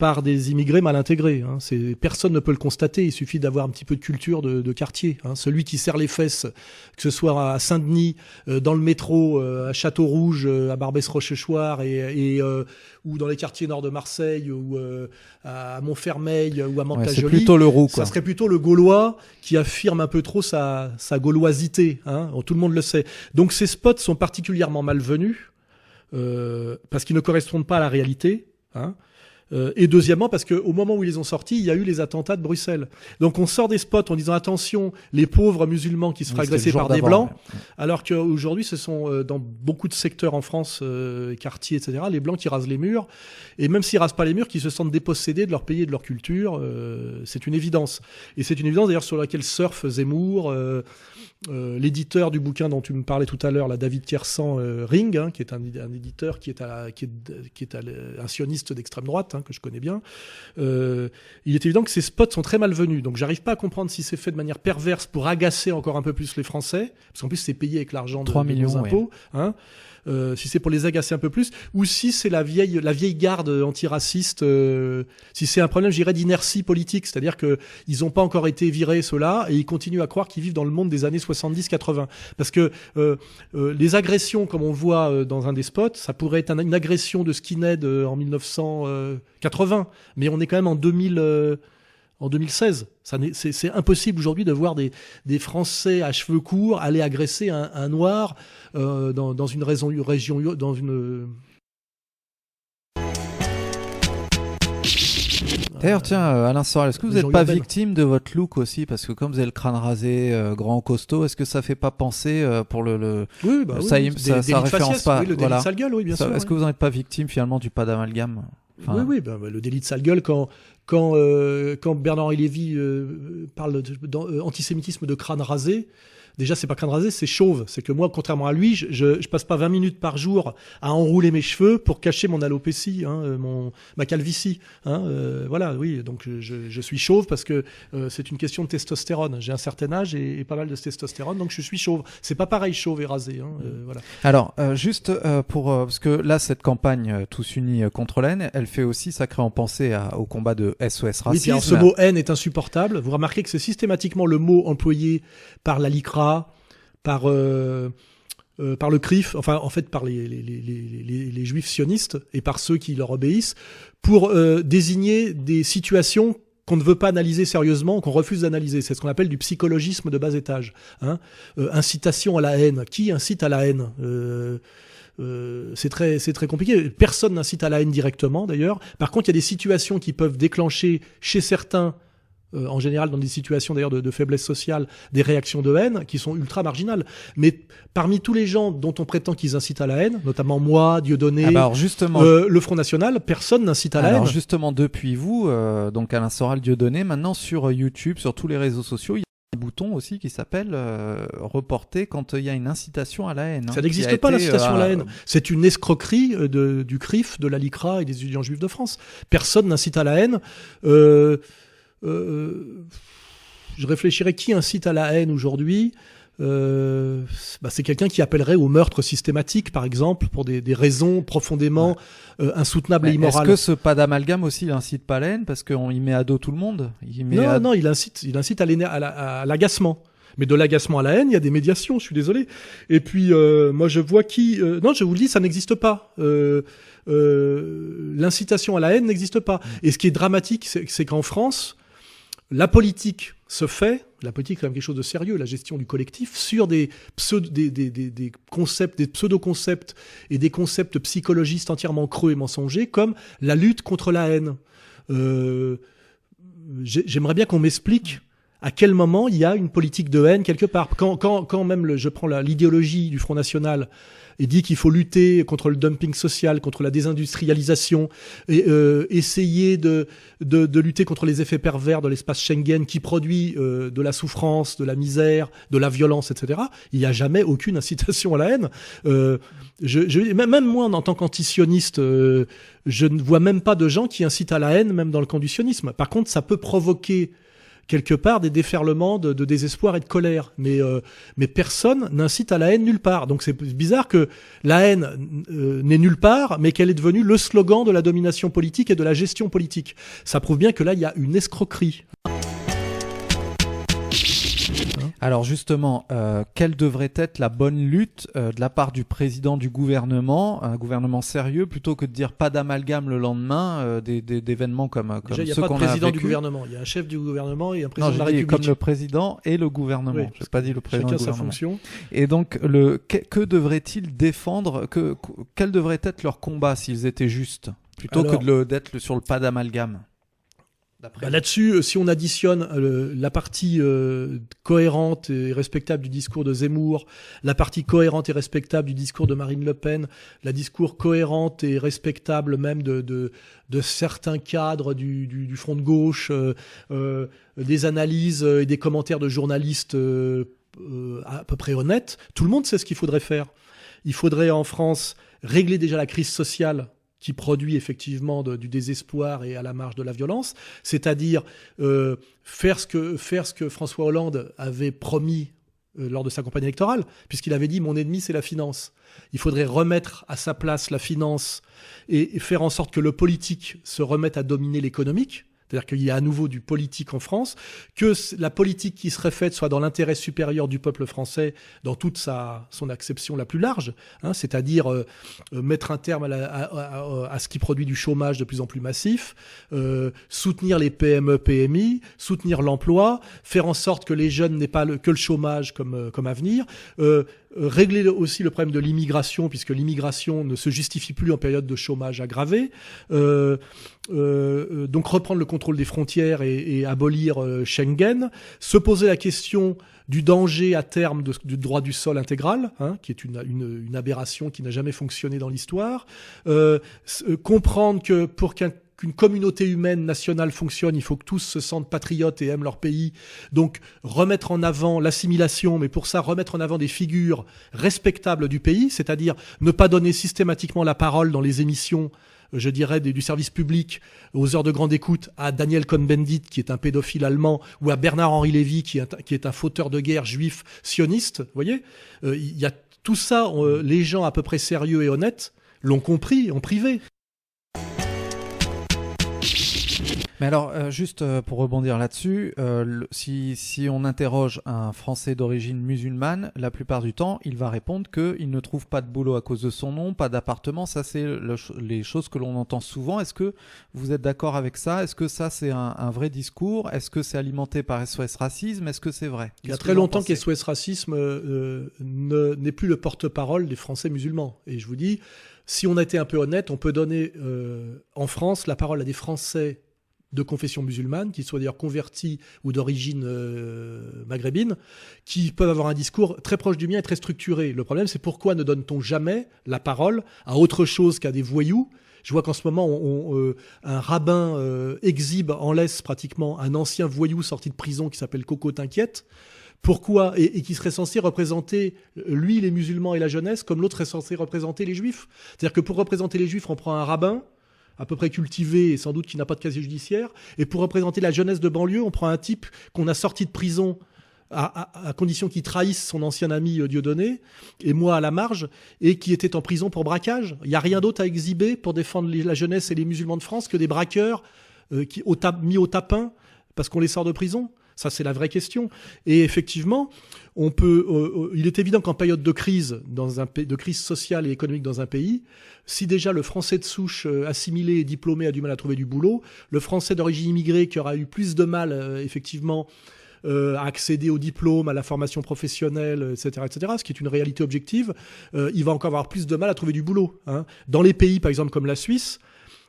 par des immigrés mal intégrés. Hein. C'est- Personne ne peut le constater, il suffit d'avoir un petit peu de culture de, de quartier. Hein. Celui qui serre les fesses, que ce soit à Saint-Denis, euh, dans le métro, euh, à Château-Rouge, euh, à Barbès-Rochechouart, et, et, ou dans les quartiers nord de Marseille, ou à Montfermeil, ou à Mantes-la-Jolie, c'est plutôt le roux quoi. ça serait plutôt le Gaulois qui affirme un peu trop sa, sa gauloisité. Hein tout le monde le sait. Donc ces spots sont particulièrement malvenus euh, parce qu'ils ne correspondent pas à la réalité. Hein euh, et deuxièmement, parce qu'au moment où ils les ont sortis, il y a eu les attentats de Bruxelles. Donc on sort des spots en disant attention, les pauvres musulmans qui se feraient agresser par des blancs, alors qu'aujourd'hui, ce sont euh, dans beaucoup de secteurs en France, euh, quartiers, etc., les blancs qui rasent les murs. Et même s'ils rasent pas les murs, qui se sentent dépossédés de leur pays et de leur culture, euh, c'est une évidence. Et c'est une évidence d'ailleurs sur laquelle surfe Zemmour, euh, l'éditeur du bouquin dont tu me parlais tout à l'heure, la David Kersan euh, Ring, hein, qui est un, un éditeur qui est, à, qui est, qui est à un sioniste d'extrême droite, hein, que je connais bien. Euh, il est évident que ces spots sont très malvenus. Donc j'arrive pas à comprendre si c'est fait de manière perverse pour agacer encore un peu plus les Français, parce qu'en plus c'est payé avec l'argent de, 3 de nos millions, impôts. Hein. Euh, si c'est pour les agacer un peu plus, ou si c'est la vieille, la vieille garde antiraciste, euh, si c'est un problème, j'irais d'inertie politique, c'est-à-dire que ils n'ont pas encore été virés ceux-là et ils continuent à croire qu'ils vivent dans le monde des années 70-80. Parce que euh, euh, les agressions, comme on voit euh, dans un des spots, ça pourrait être un- une agression de skinhead en 1980, mais on est quand même en 2000. En 2016. Ça n'est- C'est impossible aujourd'hui de voir des, des Français à cheveux courts aller agresser un, un noir euh, dans, dans une raison, région, dans une. D'ailleurs, tiens, euh, Alain Sorel, est-ce que vous n'êtes pas victime de votre look aussi? Parce que comme vous avez le crâne rasé, euh, grand costaud, est-ce que ça fait pas penser euh, pour le, le... Oui, bah oui, ça des- ça- des ça délit de référence faciès, pas, Oui, le voilà. sale gueule, oui, bien ça- sûr. Est-ce ouais. que vous n'en êtes pas victime finalement du pas d'amalgame? Oui, oui, ben, ben, le délit de sale gueule, quand, quand, euh, quand Bernard-Henri Lévy euh, parle d'antisémitisme de crâne rasé, déjà, c'est pas crâne rasé, c'est chauve. C'est que moi, contrairement à lui, je, je, je passe pas 20 minutes par jour à enrouler mes cheveux pour cacher mon alopécie, hein, euh, mon, ma calvitie. Hein, euh, voilà, oui, donc je, je suis chauve parce que euh, c'est une question de testostérone. J'ai un certain âge et, et pas mal de testostérone, donc je suis chauve. C'est pas pareil chauve et rasé. Hein, euh, voilà. Alors, euh, juste euh, pour parce que là, cette campagne tous unis contre la haine, elle fait aussi sacré en penser à- au combat de SOS Oui, racisme. puis alors, ce mot haine est insupportable. Vous remarquez que c'est systématiquement le mot employé par la LICRA, par euh, euh, par le CRIF, enfin en fait par les, juifs sionistes et par ceux qui leur obéissent, pour euh, désigner des situations qu'on ne veut pas analyser sérieusement, qu'on refuse d'analyser. C'est ce qu'on appelle du psychologisme de bas étage. Hein incitation à la haine. Qui incite à la haine? C'est très, c'est très compliqué. Personne n'incite à la haine directement, d'ailleurs. Par contre, il y a des situations qui peuvent déclencher chez certains euh, en général dans des situations d'ailleurs de, de, faiblesse sociale, des réactions de haine qui sont ultra marginales. Mais parmi tous les gens dont on prétend qu'ils incitent à la haine, notamment moi, Dieudonné, Ah bah alors justement, euh, le Front National, personne n'incite à la alors haine. justement depuis vous, euh, donc Alain Soral Dieudonné, maintenant sur YouTube, sur tous les réseaux sociaux, il y a un bouton aussi qui s'appelle euh, reporter quand il y a une incitation à la haine. hein, Ça n'existe pas l'incitation à la euh, haine. C'est une escroquerie euh, de, du CRIF, de la LICRA et des étudiants juifs de France. Personne n'incite à la haine. Euh, euh, je réfléchirais qui incite à la haine aujourd'hui. Euh, bah, c'est quelqu'un qui appellerait au meurtre systématique, par exemple, pour des, des raisons profondément euh, insoutenables et mais Est-ce immorales. que ce pas d'amalgame aussi il incite pas la haine parce qu'on y met à dos tout le monde? Il met Non, à- non, il incite, il incite à à à l'agacement. Mais de l'agacement à la haine, il y a des médiations, je suis désolé. Et puis, euh, moi, je vois qui... euh, non, je vous le dis, ça n'existe pas. Euh, euh, L'incitation à la haine n'existe pas. Et ce qui est dramatique, c'est qu'en France, la politique se fait, la politique c'est quand même quelque chose de sérieux, la gestion du collectif, sur des, pseudo, des, des, des, des concepts, des pseudo-concepts et des concepts psychologistes entièrement creux et mensongers, comme la lutte contre la haine. Euh, j'ai- J'aimerais bien qu'on m'explique à quel moment il y a une politique de haine quelque part. Quand, quand, même le, je prends l'idéologie du Front National et dit qu'il faut lutter contre le dumping social, contre la désindustrialisation, et euh, essayer de, de, de lutter contre les effets pervers de l'espace Schengen qui produit euh, de la souffrance, de la misère, de la violence, etc. Il n'y a jamais aucune incitation à la haine. Euh, je, je, même moi, en tant qu'antisioniste, euh, je ne vois même pas de gens qui incitent à la haine, même dans le sionisme. Par contre, ça peut provoquer quelque part des déferlements de, désespoir et de colère. Mais, euh, mais personne n'incite à la haine nulle part. Donc c'est bizarre que la haine euh, n'est nulle part, mais qu'elle est devenue le slogan de la domination politique et de la gestion politique. Ça prouve bien que là, il y a une escroquerie. Alors justement, euh, quelle devrait être la bonne lutte euh, de la part du président du gouvernement, un gouvernement sérieux, plutôt que de dire pas d'amalgame le lendemain euh, des- d'événements comme, comme Déjà, il n'y a ceux pas de qu'on a président du gouvernement. Il y a un chef du gouvernement et un président Non, de la République. comme le président et le gouvernement. Oui, Je n'ai pas dit le président Chacun du sa gouvernement. fonction. Et donc, le, que, que devraient-ils défendre que, que- Quel devrait être leur combat s'ils étaient justes Plutôt Alors- que de le- d'être sur le pas d'amalgame? Bah, Là-dessus, euh, si on additionne euh, la partie euh, cohérente et respectable du discours de Zemmour, la partie cohérente et respectable du discours de Marine Le Pen, la discours cohérente et respectable même de, de, de certains cadres du, du, du front de gauche, euh, euh, des analyses et des commentaires de journalistes euh, euh, à peu près honnêtes, tout le monde sait ce qu'il faudrait faire. Il faudrait en France régler déjà la crise sociale qui produit effectivement du désespoir et à la marge de la violence, c'est-à-dire euh, faire, ce que, faire ce que François Hollande avait promis euh, lors de sa campagne électorale, puisqu'il avait dit mon ennemi c'est la finance. Il faudrait remettre à sa place la finance et faire en sorte que le politique se remette à dominer l'économique. C'est-à-dire qu'il y a à nouveau du politique en France, que la politique qui serait faite soit dans l'intérêt supérieur du peuple français dans toute sa, son acception la plus large, hein, c'est-à-dire euh, euh, mettre un terme à, à- ce qui produit du chômage de plus en plus massif, euh, soutenir les PME, PMI, soutenir l'emploi, faire en sorte que les jeunes n'aient pas que le chômage comme, comme avenir, régler le- aussi le problème de l'immigration, puisque l'immigration ne se justifie plus en période de chômage aggravé, euh, euh, euh, donc reprendre le contrôle des frontières et, abolir euh, Schengen, se poser la question du danger à terme du droit du sol intégral, hein, qui est une, une- une aberration qui n'a jamais fonctionné dans l'histoire, euh, euh, comprendre que pour qu'un qu'une communauté humaine nationale fonctionne, il faut que tous se sentent patriotes et aiment leur pays. Donc remettre en avant l'assimilation, mais pour ça remettre en avant des figures respectables du pays, c'est-à-dire ne pas donner systématiquement la parole dans les émissions je dirais, du service public aux heures de grande écoute à Daniel Cohn-Bendit, qui est un pédophile allemand, ou à Bernard-Henri Lévy, qui est, un- qui est un fauteur de guerre juif sioniste. Vous voyez Euh, Il y a tout ça, euh, les gens à peu près sérieux et honnêtes l'ont compris en privé. Mais alors, euh, juste euh, pour rebondir là-dessus, euh, le- si, si on interroge un Français d'origine musulmane, la plupart du temps, il va répondre qu'il ne trouve pas de boulot à cause de son nom, pas d'appartement. Ça, c'est le ch- les choses que l'on entend souvent. Est-ce que vous êtes d'accord avec ça? Est-ce que ça, c'est un, un vrai discours? Est-ce que c'est alimenté par SOS Racisme? Est-ce que c'est vrai? Il y a Qu'est-ce que très vous en longtemps pensez? qu'SOS Racisme euh, ne- n'est plus le porte-parole des Français musulmans. Et je vous dis, si on a été un peu honnête, on peut donner euh, en France la parole à des Français de confession musulmane, qui soient d'ailleurs convertis ou d'origine euh, maghrébine, qui peuvent avoir un discours très proche du mien et très structuré. Le problème, c'est pourquoi ne donne-t-on jamais la parole à autre chose qu'à des voyous? Je vois qu'en ce moment, on- on, euh, un rabbin euh, exhibe en laisse pratiquement un ancien voyou sorti de prison qui s'appelle Coco T'inquiète. Pourquoi? Et, et qui serait censé représenter lui les musulmans et la jeunesse comme l'autre est censé représenter les juifs? C'est-à-dire que pour représenter les juifs, on prend un rabbin à peu près cultivé et sans doute qui n'a pas de casier judiciaire, et pour représenter la jeunesse de banlieue, on prend un type qu'on a sorti de prison à, condition qu'il trahisse son ancien ami euh, Dieudonné, et moi à la marge, et qui était en prison pour braquage. Il n'y a rien d'autre à exhiber pour défendre la jeunesse et les musulmans de France que des braqueurs euh, qui, mis au tapin parce qu'on les sort de prison. Ça, c'est la vraie question. Et effectivement, on peut. euh, euh, il est évident qu'en période de crise, dans un de crise sociale et économique dans un pays, si déjà le Français de souche euh, assimilé et diplômé a du mal à trouver du boulot, le Français d'origine immigrée qui aura eu plus de mal, effectivement, à accéder au diplôme, à la formation professionnelle, etc., etc., ce qui est une réalité objective, il va encore avoir plus de mal à trouver du boulot. hein. Dans les pays, par exemple, comme la Suisse,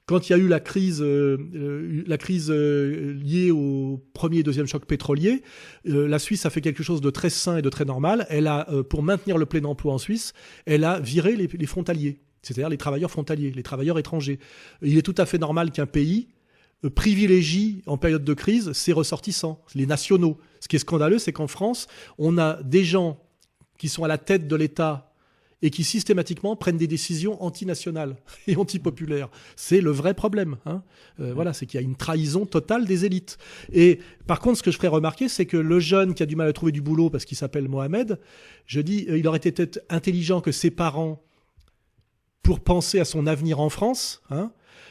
quand il y a eu la crise, euh, euh, euh, liée au premier et deuxième choc pétrolier, la Suisse a fait quelque chose de très sain et de très normal. Elle a, pour maintenir le plein emploi en Suisse, elle a viré les, les frontaliers, c'est-à-dire les travailleurs frontaliers, les travailleurs étrangers. Il est tout à fait normal qu'un pays privilégie en période de crise ses ressortissants, les nationaux. Ce qui est scandaleux, c'est qu'en France, on a des gens qui sont à la tête de l'État et qui systématiquement prennent des décisions antinationales <laughs> et antipopulaires. C'est le vrai problème. Hein. Euh, voilà, c'est qu'il y a une trahison totale des élites. Et par contre, ce que je ferais remarquer, c'est que le jeune qui a du mal à trouver du boulot parce qu'il s'appelle Mohamed, je dis, euh, il aurait été peut-être intelligent que ses parents, pour penser à son avenir en France, hein,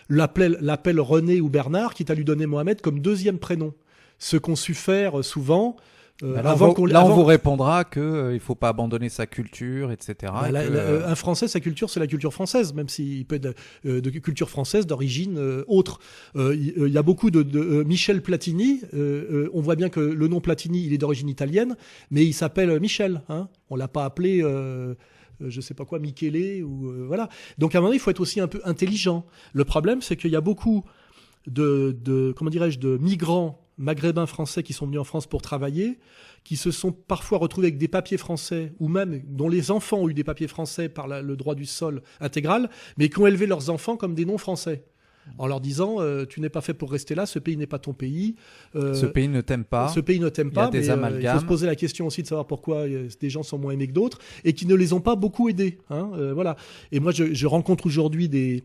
l'appellent René ou Bernard, quitte à lui donner Mohamed comme deuxième prénom. Ce qu'ont su faire euh, souvent. Euh, Bah là, avant on, là, on vous répondra que euh, il faut pas abandonner sa culture, etc. Bah, et la- que, la- euh, un Français, sa culture, c'est la culture française, même s'il peut être de, euh, de culture française d'origine euh, autre. Euh, Il y a beaucoup de, de euh, Michel Platini. euh, euh, on voit bien que le nom Platini, il est d'origine italienne, mais il s'appelle Michel. Hein. On l'a pas appelé. Je sais pas quoi, Michele ou euh, voilà. Donc à un moment donné, il faut être aussi un peu intelligent. Le problème, c'est qu'il y a beaucoup de, de comment dirais-je, de migrants maghrébins français qui sont venus en France pour travailler, qui se sont parfois retrouvés avec des papiers français, ou même dont les enfants ont eu des papiers français par la- le droit du sol intégral, mais qui ont élevé leurs enfants comme des non-français. En leur disant, euh, tu n'es pas fait pour rester là, ce pays n'est pas ton pays. euh, ce pays ne t'aime pas. ce pays ne t'aime Il y a pas, des mais euh, il amalgames. faut se poser la question aussi de savoir pourquoi des gens sont moins aimés que d'autres et qui ne les ont pas beaucoup aidés. Hein, voilà. Et moi, je, je rencontre aujourd'hui des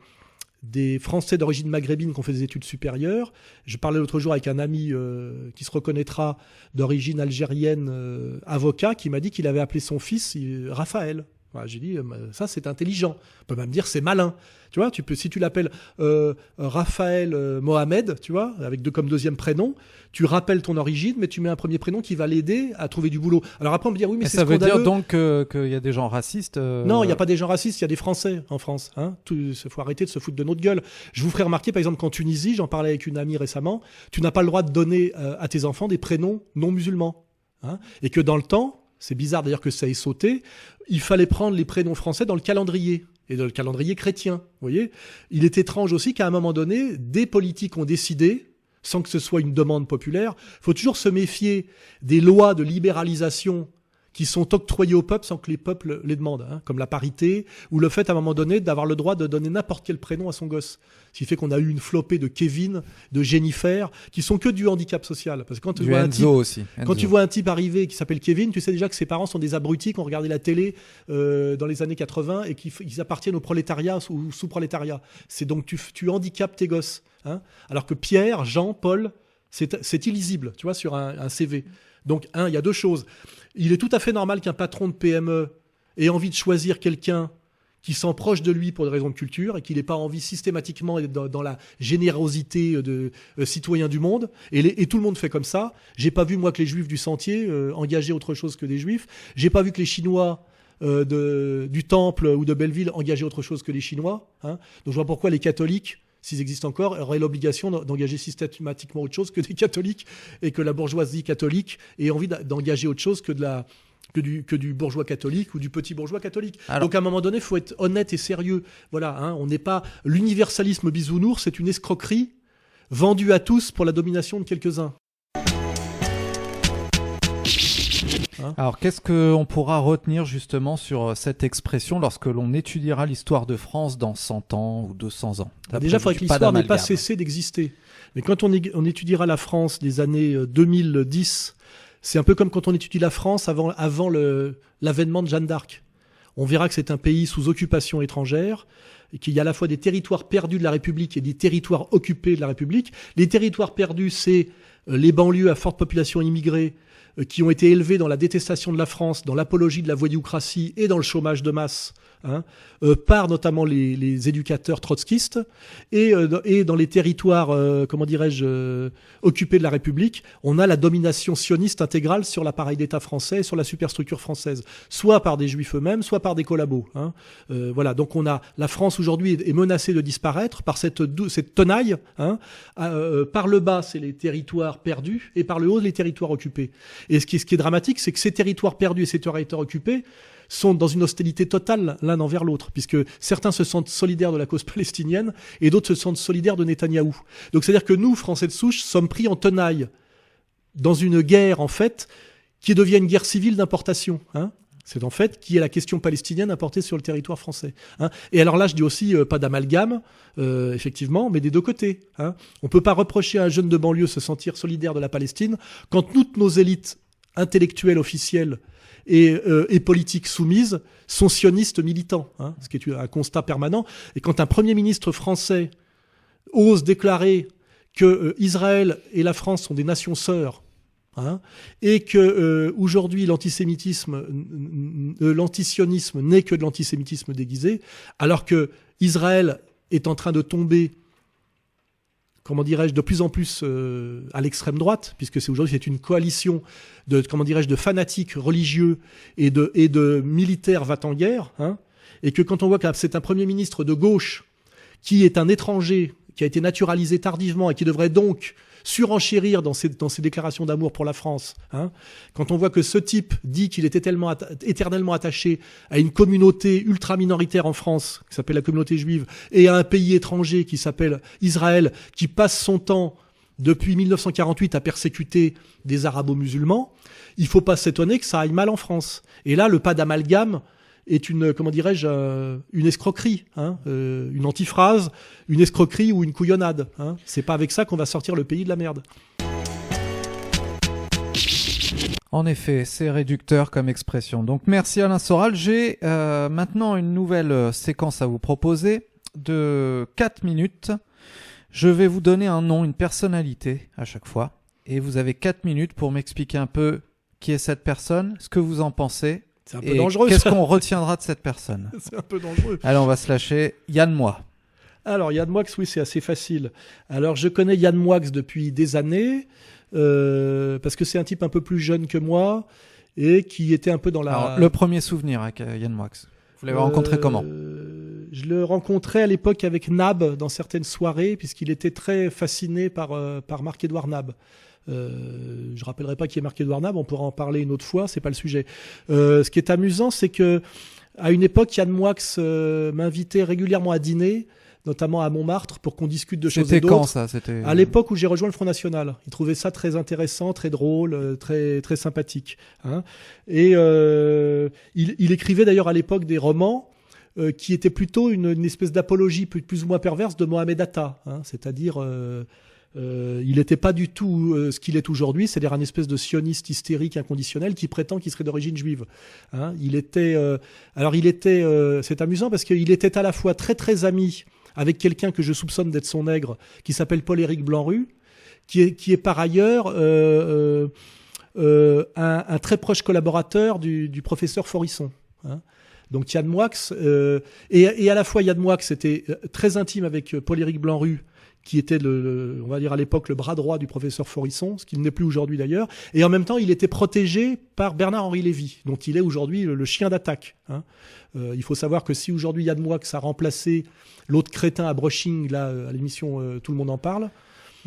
des Français d'origine maghrébine qui ont fait des études supérieures. Je parlais l'autre jour avec un ami euh, qui se reconnaîtra d'origine algérienne, euh, avocat, qui m'a dit qu'il avait appelé son fils euh, Raphaël. Voilà, J'ai dit, euh, ça c'est intelligent. On peut même dire c'est malin. Tu vois, tu peux, si tu l'appelles euh, Raphaël euh, Mohamed, tu vois, avec deux comme deuxième prénom, tu rappelles ton origine, mais tu mais un premier prénom qui va l'aider à trouver du boulot. Alors après on me dit oui, mais c'est ça veut dire donc euh, qu'il y a des gens racistes. euh, Non, il n'y a pas des gens racistes, il y a des Français en France. Hein. Il faut arrêter de se foutre de notre gueule. Je vous ferai remarquer, par exemple, qu'en Tunisie, j'en parlais avec une amie récemment, tu n'as pas le droit de donner euh, à tes enfants des prénoms non musulmans. Hein. Et que dans le temps, c'est bizarre d'ailleurs que ça ait sauté, il fallait prendre les prénoms français dans le calendrier. Et dans le calendrier chrétien, vous voyez Il est étrange aussi qu'à un moment donné, des politiques ont décidé, sans que ce soit une demande populaire, faut toujours se méfier des lois de libéralisation qui sont octroyés au peuple sans que les peuples les demandent, hein, comme la parité, ou le fait à un moment donné d'avoir le droit de donner n'importe quel prénom à son gosse. Ce qui fait qu'on a eu une flopée de Kevin, de Jennifer, qui sont que du handicap social. Parce que quand tu Du vois un type, aussi. quand tu vois un type arriver qui s'appelle Kevin, tu sais déjà que ses parents sont des abrutis qui ont regardé la télé euh, dans les années 80 et qui f- ils appartiennent au prolétariat ou sous-prolétariat. C'est donc tu, tu handicapes tes gosses. Hein Alors que Pierre, Jean, Paul, c'est c'est illisible, tu vois, sur un, un CV. Donc, un, il y a deux choses. Il est tout à fait normal qu'un patron de PME ait envie de choisir quelqu'un qui sont proches de lui pour des raisons de culture et qu'il n'ait pas envie systématiquement d'être dans, la générosité de euh, citoyens du monde. Et, tout le monde fait comme ça. J'ai pas vu moi que les juifs du sentier euh, autre chose que des juifs. J'ai pas vu que les Chinois euh, du Temple ou de Belleville engageaient autre chose que les Chinois. Hein. Donc je vois pourquoi les catholiques, s'ils existent encore, auraient l'obligation d'en- d'engager systématiquement autre chose que des catholiques et que la bourgeoisie catholique ait envie d'engager autre chose que de la que du, que du bourgeois catholique ou du petit bourgeois catholique. Alors- Donc à un moment donné, il faut être honnête et sérieux. Voilà, hein, on n'est pas l'universalisme bisounours, c'est une escroquerie vendue à tous pour la domination de quelques-uns. Alors, qu'est-ce qu'on pourra retenir justement sur euh, cette expression lorsque l'on étudiera l'histoire de France dans 100 ans ou 200 ans? Déjà, il faudrait que l'histoire n'ait pas cessé d'exister. Mais quand on, étudiera la France des années euh, 2010, c'est un peu comme quand on étudie la France avant, avant l'avènement de Jeanne d'Arc. On verra que c'est un pays sous occupation étrangère, et qu'il y a à la fois des territoires perdus de la République et des territoires occupés de la République. Les territoires perdus, c'est euh, les banlieues à forte population immigrée euh, qui ont été élevés dans la détestation de la France, dans l'apologie de la voyoucratie et dans le chômage de masse, hein, euh, par notamment les, les éducateurs trotskistes, et, euh, et dans les territoires, euh, comment dirais-je, occupés de la République, on a la domination sioniste intégrale sur l'appareil d'État français sur la superstructure française, soit par des juifs eux-mêmes, soit par des collabos. Hein. Voilà, donc on a la France aujourd'hui est, menacée de disparaître par cette, cette tenaille. Hein. Par le bas, c'est les territoires perdus, et par le haut, les territoires occupés. Et ce qui, ce qui est dramatique, c'est que ces territoires perdus et ces territoires occupés sont dans une hostilité totale l'un envers l'autre, puisque certains se sentent solidaires de la cause <laughs> palestinienne et d'autres se sentent solidaires de Netanyahou. Donc c'est-à-dire que nous, Français de souche, sommes pris en tenaille dans une guerre, en fait, qui devient une guerre civile d'importation. Hein c'est en fait qui est la question palestinienne importée sur le territoire français. Hein et alors là, je dis aussi euh, pas d'amalgame, euh, effectivement, mais des deux côtés. Hein On peut pas reprocher à un jeune de banlieue se sentir solidaire de la Palestine quand toutes nos élites intellectuelles officielles et, euh, et politiques soumises sont sionistes militants, hein, ce qui est un constat permanent. Et quand un premier ministre français ose déclarer que euh, Israël et la France sont des nations sœurs, hein, et que euh, aujourd'hui l'antisémitisme, euh, l'antisionisme n'est que de l'antisémitisme déguisé, alors que Israël est en train de tomber comment dirais-je, de plus en plus euh, à l'extrême droite, puisque c'est aujourd'hui c'est une coalition de comment dirais-je de fanatiques religieux et de et de militaires va en guerre, hein, et que quand on voit que c'est un premier ministre de gauche qui est un étranger, qui a été naturalisé tardivement et qui devrait donc surenchérir dans ses, dans ses déclarations d'amour pour la France. Hein. Quand on voit que ce type dit qu'il était tellement éternellement attaché à une communauté ultra minoritaire en France, qui s'appelle la communauté juive, et à un pays étranger qui s'appelle Israël, qui passe son temps depuis 1948 à persécuter des arabo-musulmans, il faut pas s'étonner que ça aille mal en France. Et là, le pas d'amalgame est une, comment dirais-je, euh, une escroquerie, hein, euh, une antiphrase, une escroquerie ou une couillonnade. Hein. C'est pas avec ça qu'on va sortir le pays de la merde. En effet, c'est réducteur comme expression. Donc merci Alain Soral. J'ai euh, maintenant une nouvelle euh, séquence à vous proposer de 4 minutes. Je vais vous donner un nom, une personnalité à chaque fois. Et vous avez 4 minutes pour m'expliquer un peu qui est cette personne, ce que vous en pensez. C'est un peu et dangereux. Qu'est-ce qu'on retiendra de cette personne <laughs> C'est un peu dangereux. Allez, on va se lâcher. Yann Moi. Alors, Yann Moix, oui, c'est assez facile. Alors, je connais Yann Moix depuis des années, euh, parce que c'est un type un peu plus jeune que moi, et qui était un peu dans la... Alors, le premier souvenir avec euh, Yann Moix. Vous l'avez rencontré Euh, comment Je le rencontrais à l'époque avec Nab dans certaines soirées, puisqu'il était très fasciné par, euh, par Marc-Édouard Nab. Euh, je rappellerai pas qui est Marc-Édouard Nab, on pourra en parler une autre fois, c'est pas le sujet. Euh, ce qui est amusant, c'est que à une époque, Yann Moix euh, m'invitait régulièrement à dîner, notamment à Montmartre, pour qu'on discute de choses et C'était quand d'autres. ça? C'était À l'époque où j'ai rejoint le Front National, il trouvait ça très intéressant, très drôle, euh, très très sympathique. Hein. Et euh, il, il écrivait d'ailleurs à l'époque des romans euh, qui étaient plutôt une, une espèce d'apologie plus, plus ou moins perverse de Mohamed Atta, hein. c'est-à-dire euh, euh, il n'était pas du tout euh, ce qu'il est aujourd'hui, c'est-à-dire un espèce de sioniste hystérique inconditionnel qui prétend qu'il serait d'origine juive. Hein. Il était, euh, alors il était, c'est amusant parce qu'il était à la fois très très ami avec quelqu'un que je soupçonne d'être son nègre, qui s'appelle Paul-Éric Blanru, qui est, qui est par ailleurs un, très proche collaborateur du, du professeur Forisson. hein. Donc Yann Moix, et, et, à la fois Yann Moix était très intime avec Paul-Éric Blanru, qui était le, on va dire à l'époque le bras droit du professeur Forisson, ce qui n'est plus aujourd'hui d'ailleurs, et en même temps il était protégé par Bernard-Henri Lévy, dont il est aujourd'hui le, chien d'attaque. Hein. Euh, il faut savoir que si aujourd'hui Yann Moix a remplacé l'autre crétin à Brushing, là à l'émission Tout le monde en parle,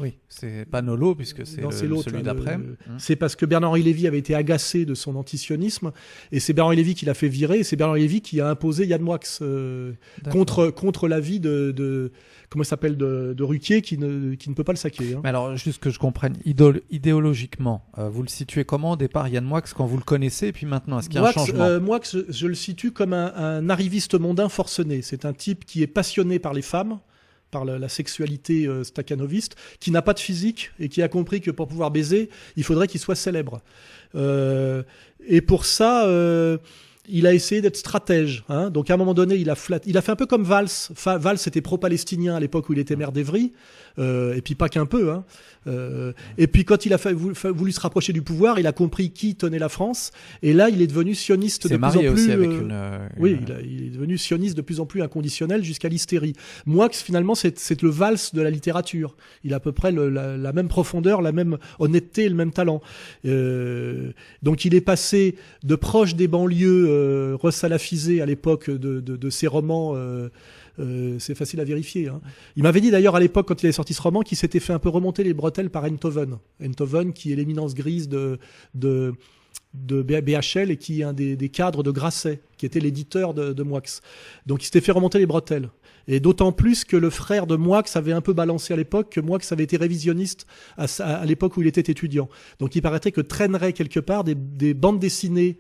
oui, c'est pas Nolo puisque c'est celui hein, d'après. Mmh. C'est parce que Bernard-Henri Lévy avait été agacé de son antisionisme et c'est Bernard-Henri Lévy qui l'a fait virer et c'est Bernard-Henri Lévy qui a imposé Yann Moix euh, contre contre l'avis de, de comment s'appelle de, de Ruquier qui ne qui ne peut pas le saquer. Hein. Mais alors juste que je comprenne idéologiquement, euh, vous le situez comment au départ Yann Moix quand vous le connaissez et puis maintenant est-ce qu'il y a un changement euh, Moix, je, le situe comme un, un arriviste mondain forcené. C'est un type qui est passionné par les femmes par la, sexualité euh, qui n'a pas de physique et qui a compris que pour pouvoir baiser, il faudrait qu'il soit célèbre. Euh, et pour ça, euh, il a essayé d'être stratège. Hein. Donc à un moment donné, il a, il a fait un peu comme Valls. Valls était pro-palestinien à l'époque où il était maire d'Evry, euh, et puis pas qu'un peu. Hein. Euh, et puis quand il a voulu, se rapprocher du pouvoir, il a compris qui tenait la France, et là il est devenu sioniste de plus en plus. Aussi avec une, Oui, il, est devenu sioniste de plus en plus inconditionnel jusqu'à l'hystérie. Moi, finalement, c'est le Valls de la littérature. Il a à peu près la, même profondeur, la même honnêteté et le même talent. Euh, donc il est passé de proche des banlieues euh, resalafisé à l'époque de, de, ses romans. Euh, euh, c'est facile à vérifier. Hein. Il m'avait dit d'ailleurs à l'époque, quand il avait sorti ce roman, qu'il s'était fait un peu remonter les bretelles par Enthoven. Enthoven, qui est l'éminence grise de, de, de BHL et qui est un des, des cadres de Grasset, qui était l'éditeur de, de Moix. Donc il s'était fait remonter les bretelles. Et d'autant plus que le frère de Moix avait un peu balancé à l'époque, que Moix avait été révisionniste à, à l'époque où il était étudiant. Donc il paraîtrait que traînerait quelque part des, des bandes dessinées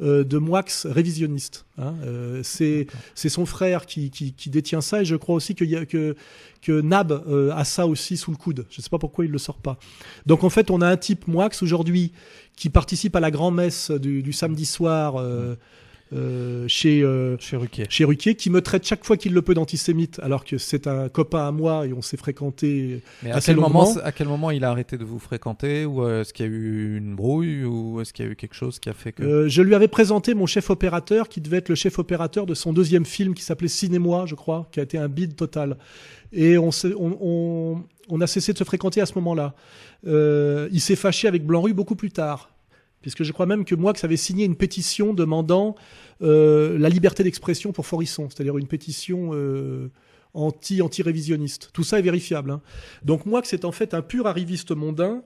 euh, de Moix révisionniste. Hein. Euh, c'est c'est son frère qui, qui, qui, détient ça et je crois aussi que, y a, que, que Nab euh, a ça aussi sous le coude. Je ne sais pas pourquoi il le sort pas. Donc en fait, on a un type Moix aujourd'hui qui participe à la grand-messe du, du, samedi soir. Euh, chez, euh, chez, Ruquier. chez Ruquier, qui me traite chaque fois qu'il le peut d'antisémite, alors que c'est un copain à moi et on s'est fréquenté Mais à quel moment À quel moment il a arrêté de vous fréquenter Ou euh, est-ce qu'il y a eu une brouille Ou est-ce qu'il y a eu quelque chose qui a fait que... je lui avais présenté mon chef opérateur, qui devait être le chef opérateur de son deuxième film qui s'appelait Cinémoi, je crois, qui a été un bide total. Et on, on, on, on a cessé de se fréquenter à ce moment-là. il s'est fâché avec Blanc-Rue beaucoup plus tard puisque je crois même que moi que ça avait signé une pétition demandant euh, la liberté d'expression pour Forisson, c'est-à-dire une pétition euh, anti anti révisionniste. Tout ça est vérifiable. Hein. Donc moi que c'est en fait un pur arriviste mondain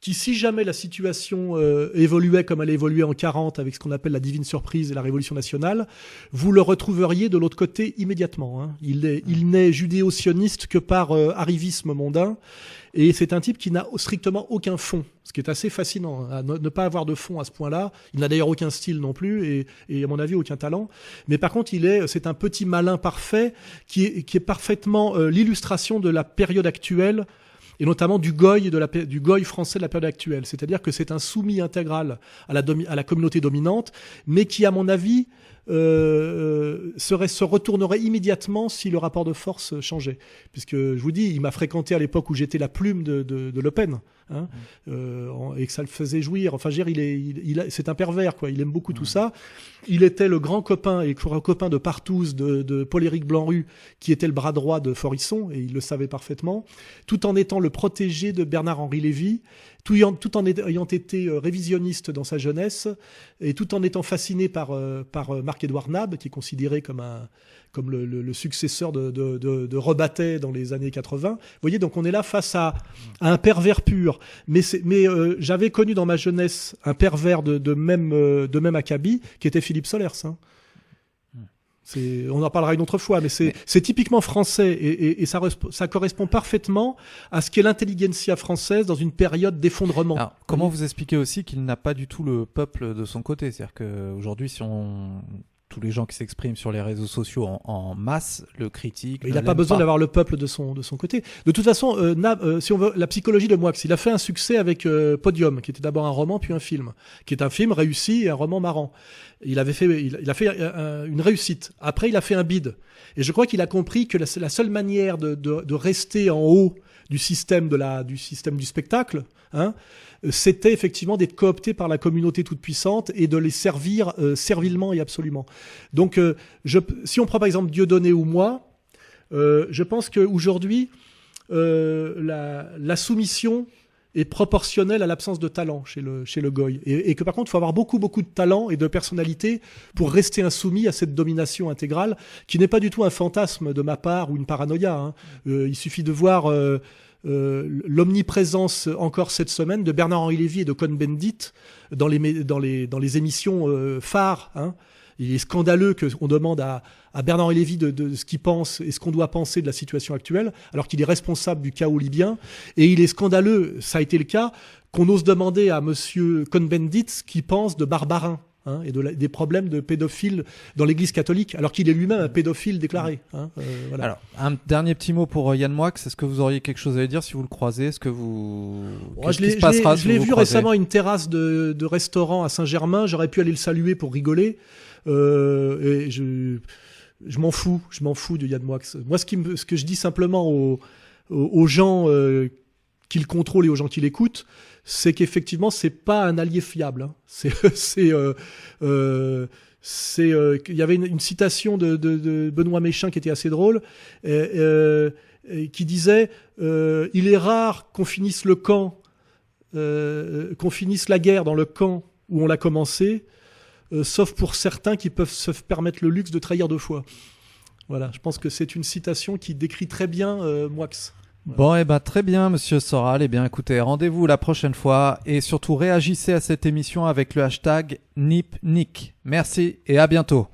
qui, si jamais la situation euh, évoluait comme elle évoluait en 40 avec ce qu'on appelle la divine surprise et la révolution nationale, vous le retrouveriez de l'autre côté immédiatement. Hein. Il, est, il n'est judéo-sioniste que par arrivisme mondain. Et c'est un type qui n'a strictement aucun fond, ce qui est assez fascinant. Hein, ne, pas avoir de fond à ce point-là. Il n'a d'ailleurs aucun style non plus, et, et, à mon avis aucun talent. Mais par contre, il est, c'est un petit malin parfait qui est, qui est parfaitement euh, l'illustration de la période actuelle et notamment du goy, de la, du goy français de la période actuelle. C'est-à-dire que c'est un soumis intégral à la, à la communauté dominante, mais qui, à mon avis, euh, serait, se retournerait immédiatement si le rapport de force changeait. Puisque je vous dis, il m'a fréquenté à l'époque où j'étais la plume de, de, de Le Pen, hein, mmh. euh, et que ça le faisait jouir. Enfin, je veux dire, il est, il, il c'est un pervers, quoi. Il aime beaucoup tout mmh. ça. Il était le grand copain et le copain de Partouze, de, de Paul-Éric Blanru, qui était le bras droit de Forisson, et il le savait parfaitement, tout en étant le protégé de Bernard-Henri Lévy, tout, en ayant été euh, révisionniste dans sa jeunesse et tout en étant fasciné par, euh, par euh, Marc-Édouard Nab, qui est considéré comme, un, comme le, successeur de, de, de, Rebattet dans les années 80. Vous voyez, donc on est là face à, un pervers pur. Mais, mais j'avais connu dans ma jeunesse un pervers de, de même, de même acabit, qui était Philippe Solers. Hein on en parlera une autre fois, mais c'est typiquement français et, ça, ça, correspond parfaitement à ce qu'est l'intelligentsia française dans une période d'effondrement. Comment vous expliquez aussi qu'il n'a pas du tout le peuple de son côté? C'est-à-dire qu'aujourd'hui, si on tous les gens qui s'expriment sur les réseaux sociaux en, masse le critiquent. il n'a pas besoin d'avoir le peuple de son, de son côté. De toute façon, euh, euh, si on veut, la psychologie de Moix, il a fait un succès avec euh, Podium, qui était d'abord un roman puis un film, qui est un film réussi et un roman marrant. Il avait fait, il, a fait une réussite. Après, il a fait un bide. Et je crois qu'il a compris que la, la seule manière de, de, de rester en haut du système de la du système du spectacle, hein, c'était effectivement d'être coopté par la communauté toute puissante et de les servir euh, servilement et absolument. Donc, euh, si on prend par exemple Dieudonné ou moi, euh, je pense qu'aujourd'hui, la, la soumission est proportionnelle à l'absence de talent chez le, chez le goy. Et, que par contre, il faut avoir beaucoup, beaucoup de talent et de personnalité pour rester insoumis à cette domination intégrale, qui n'est pas du tout un fantasme de ma part ou une paranoïa. Hein. Il suffit de voir euh, l'omniprésence encore cette semaine de Bernard-Henri Lévy et de Cohn-Bendit dans les, émissions euh, phares. Hein. Il est scandaleux qu'on demande à, à Bernard Lévy de, de ce qu'il pense et ce qu'on doit penser de la situation actuelle, alors qu'il est responsable du chaos libyen. Et il est scandaleux, ça a été le cas, qu'on ose demander à Monsieur Cohn-Bendit ce qu'il pense de Barbarin. Hein, et de la- des problèmes de pédophiles dans l'Église catholique, alors qu'il est lui-même un pédophile déclaré. hein, euh, voilà. Alors, un dernier petit mot pour euh, Yann Moix. Est-ce que vous auriez quelque chose à lui dire si vous le croisez? Est-ce que vous. Moi, Qu'est-ce je l'ai si vu croisez? récemment à une terrasse de, de restaurant à Saint-Germain. J'aurais pu aller le saluer pour rigoler. Euh, et je, je m'en fous. Je m'en fous de Yann Moix. Moi, ce, qui me, ce que je dis simplement aux gens euh, qui le contrôlent et aux gens qui l'écoutent, c'est qu'effectivement, c'est pas un allié fiable. hein. <laughs> C'est, c'est, euh, euh, c'est, euh, il y avait une, citation de, Benoît Méchin qui était assez drôle, qui disait il est rare qu'on finisse le camp, qu'on finisse la guerre dans le camp où on l'a commencé, euh, sauf pour certains qui peuvent se permettre le luxe de trahir deux fois. Voilà, je pense que c'est une citation qui décrit très bien Moix. Bon, eh ben, très bien, monsieur Soral. Eh bien, écoutez, rendez-vous la prochaine fois et surtout réagissez à cette émission avec le hashtag NipNick. Merci et à bientôt.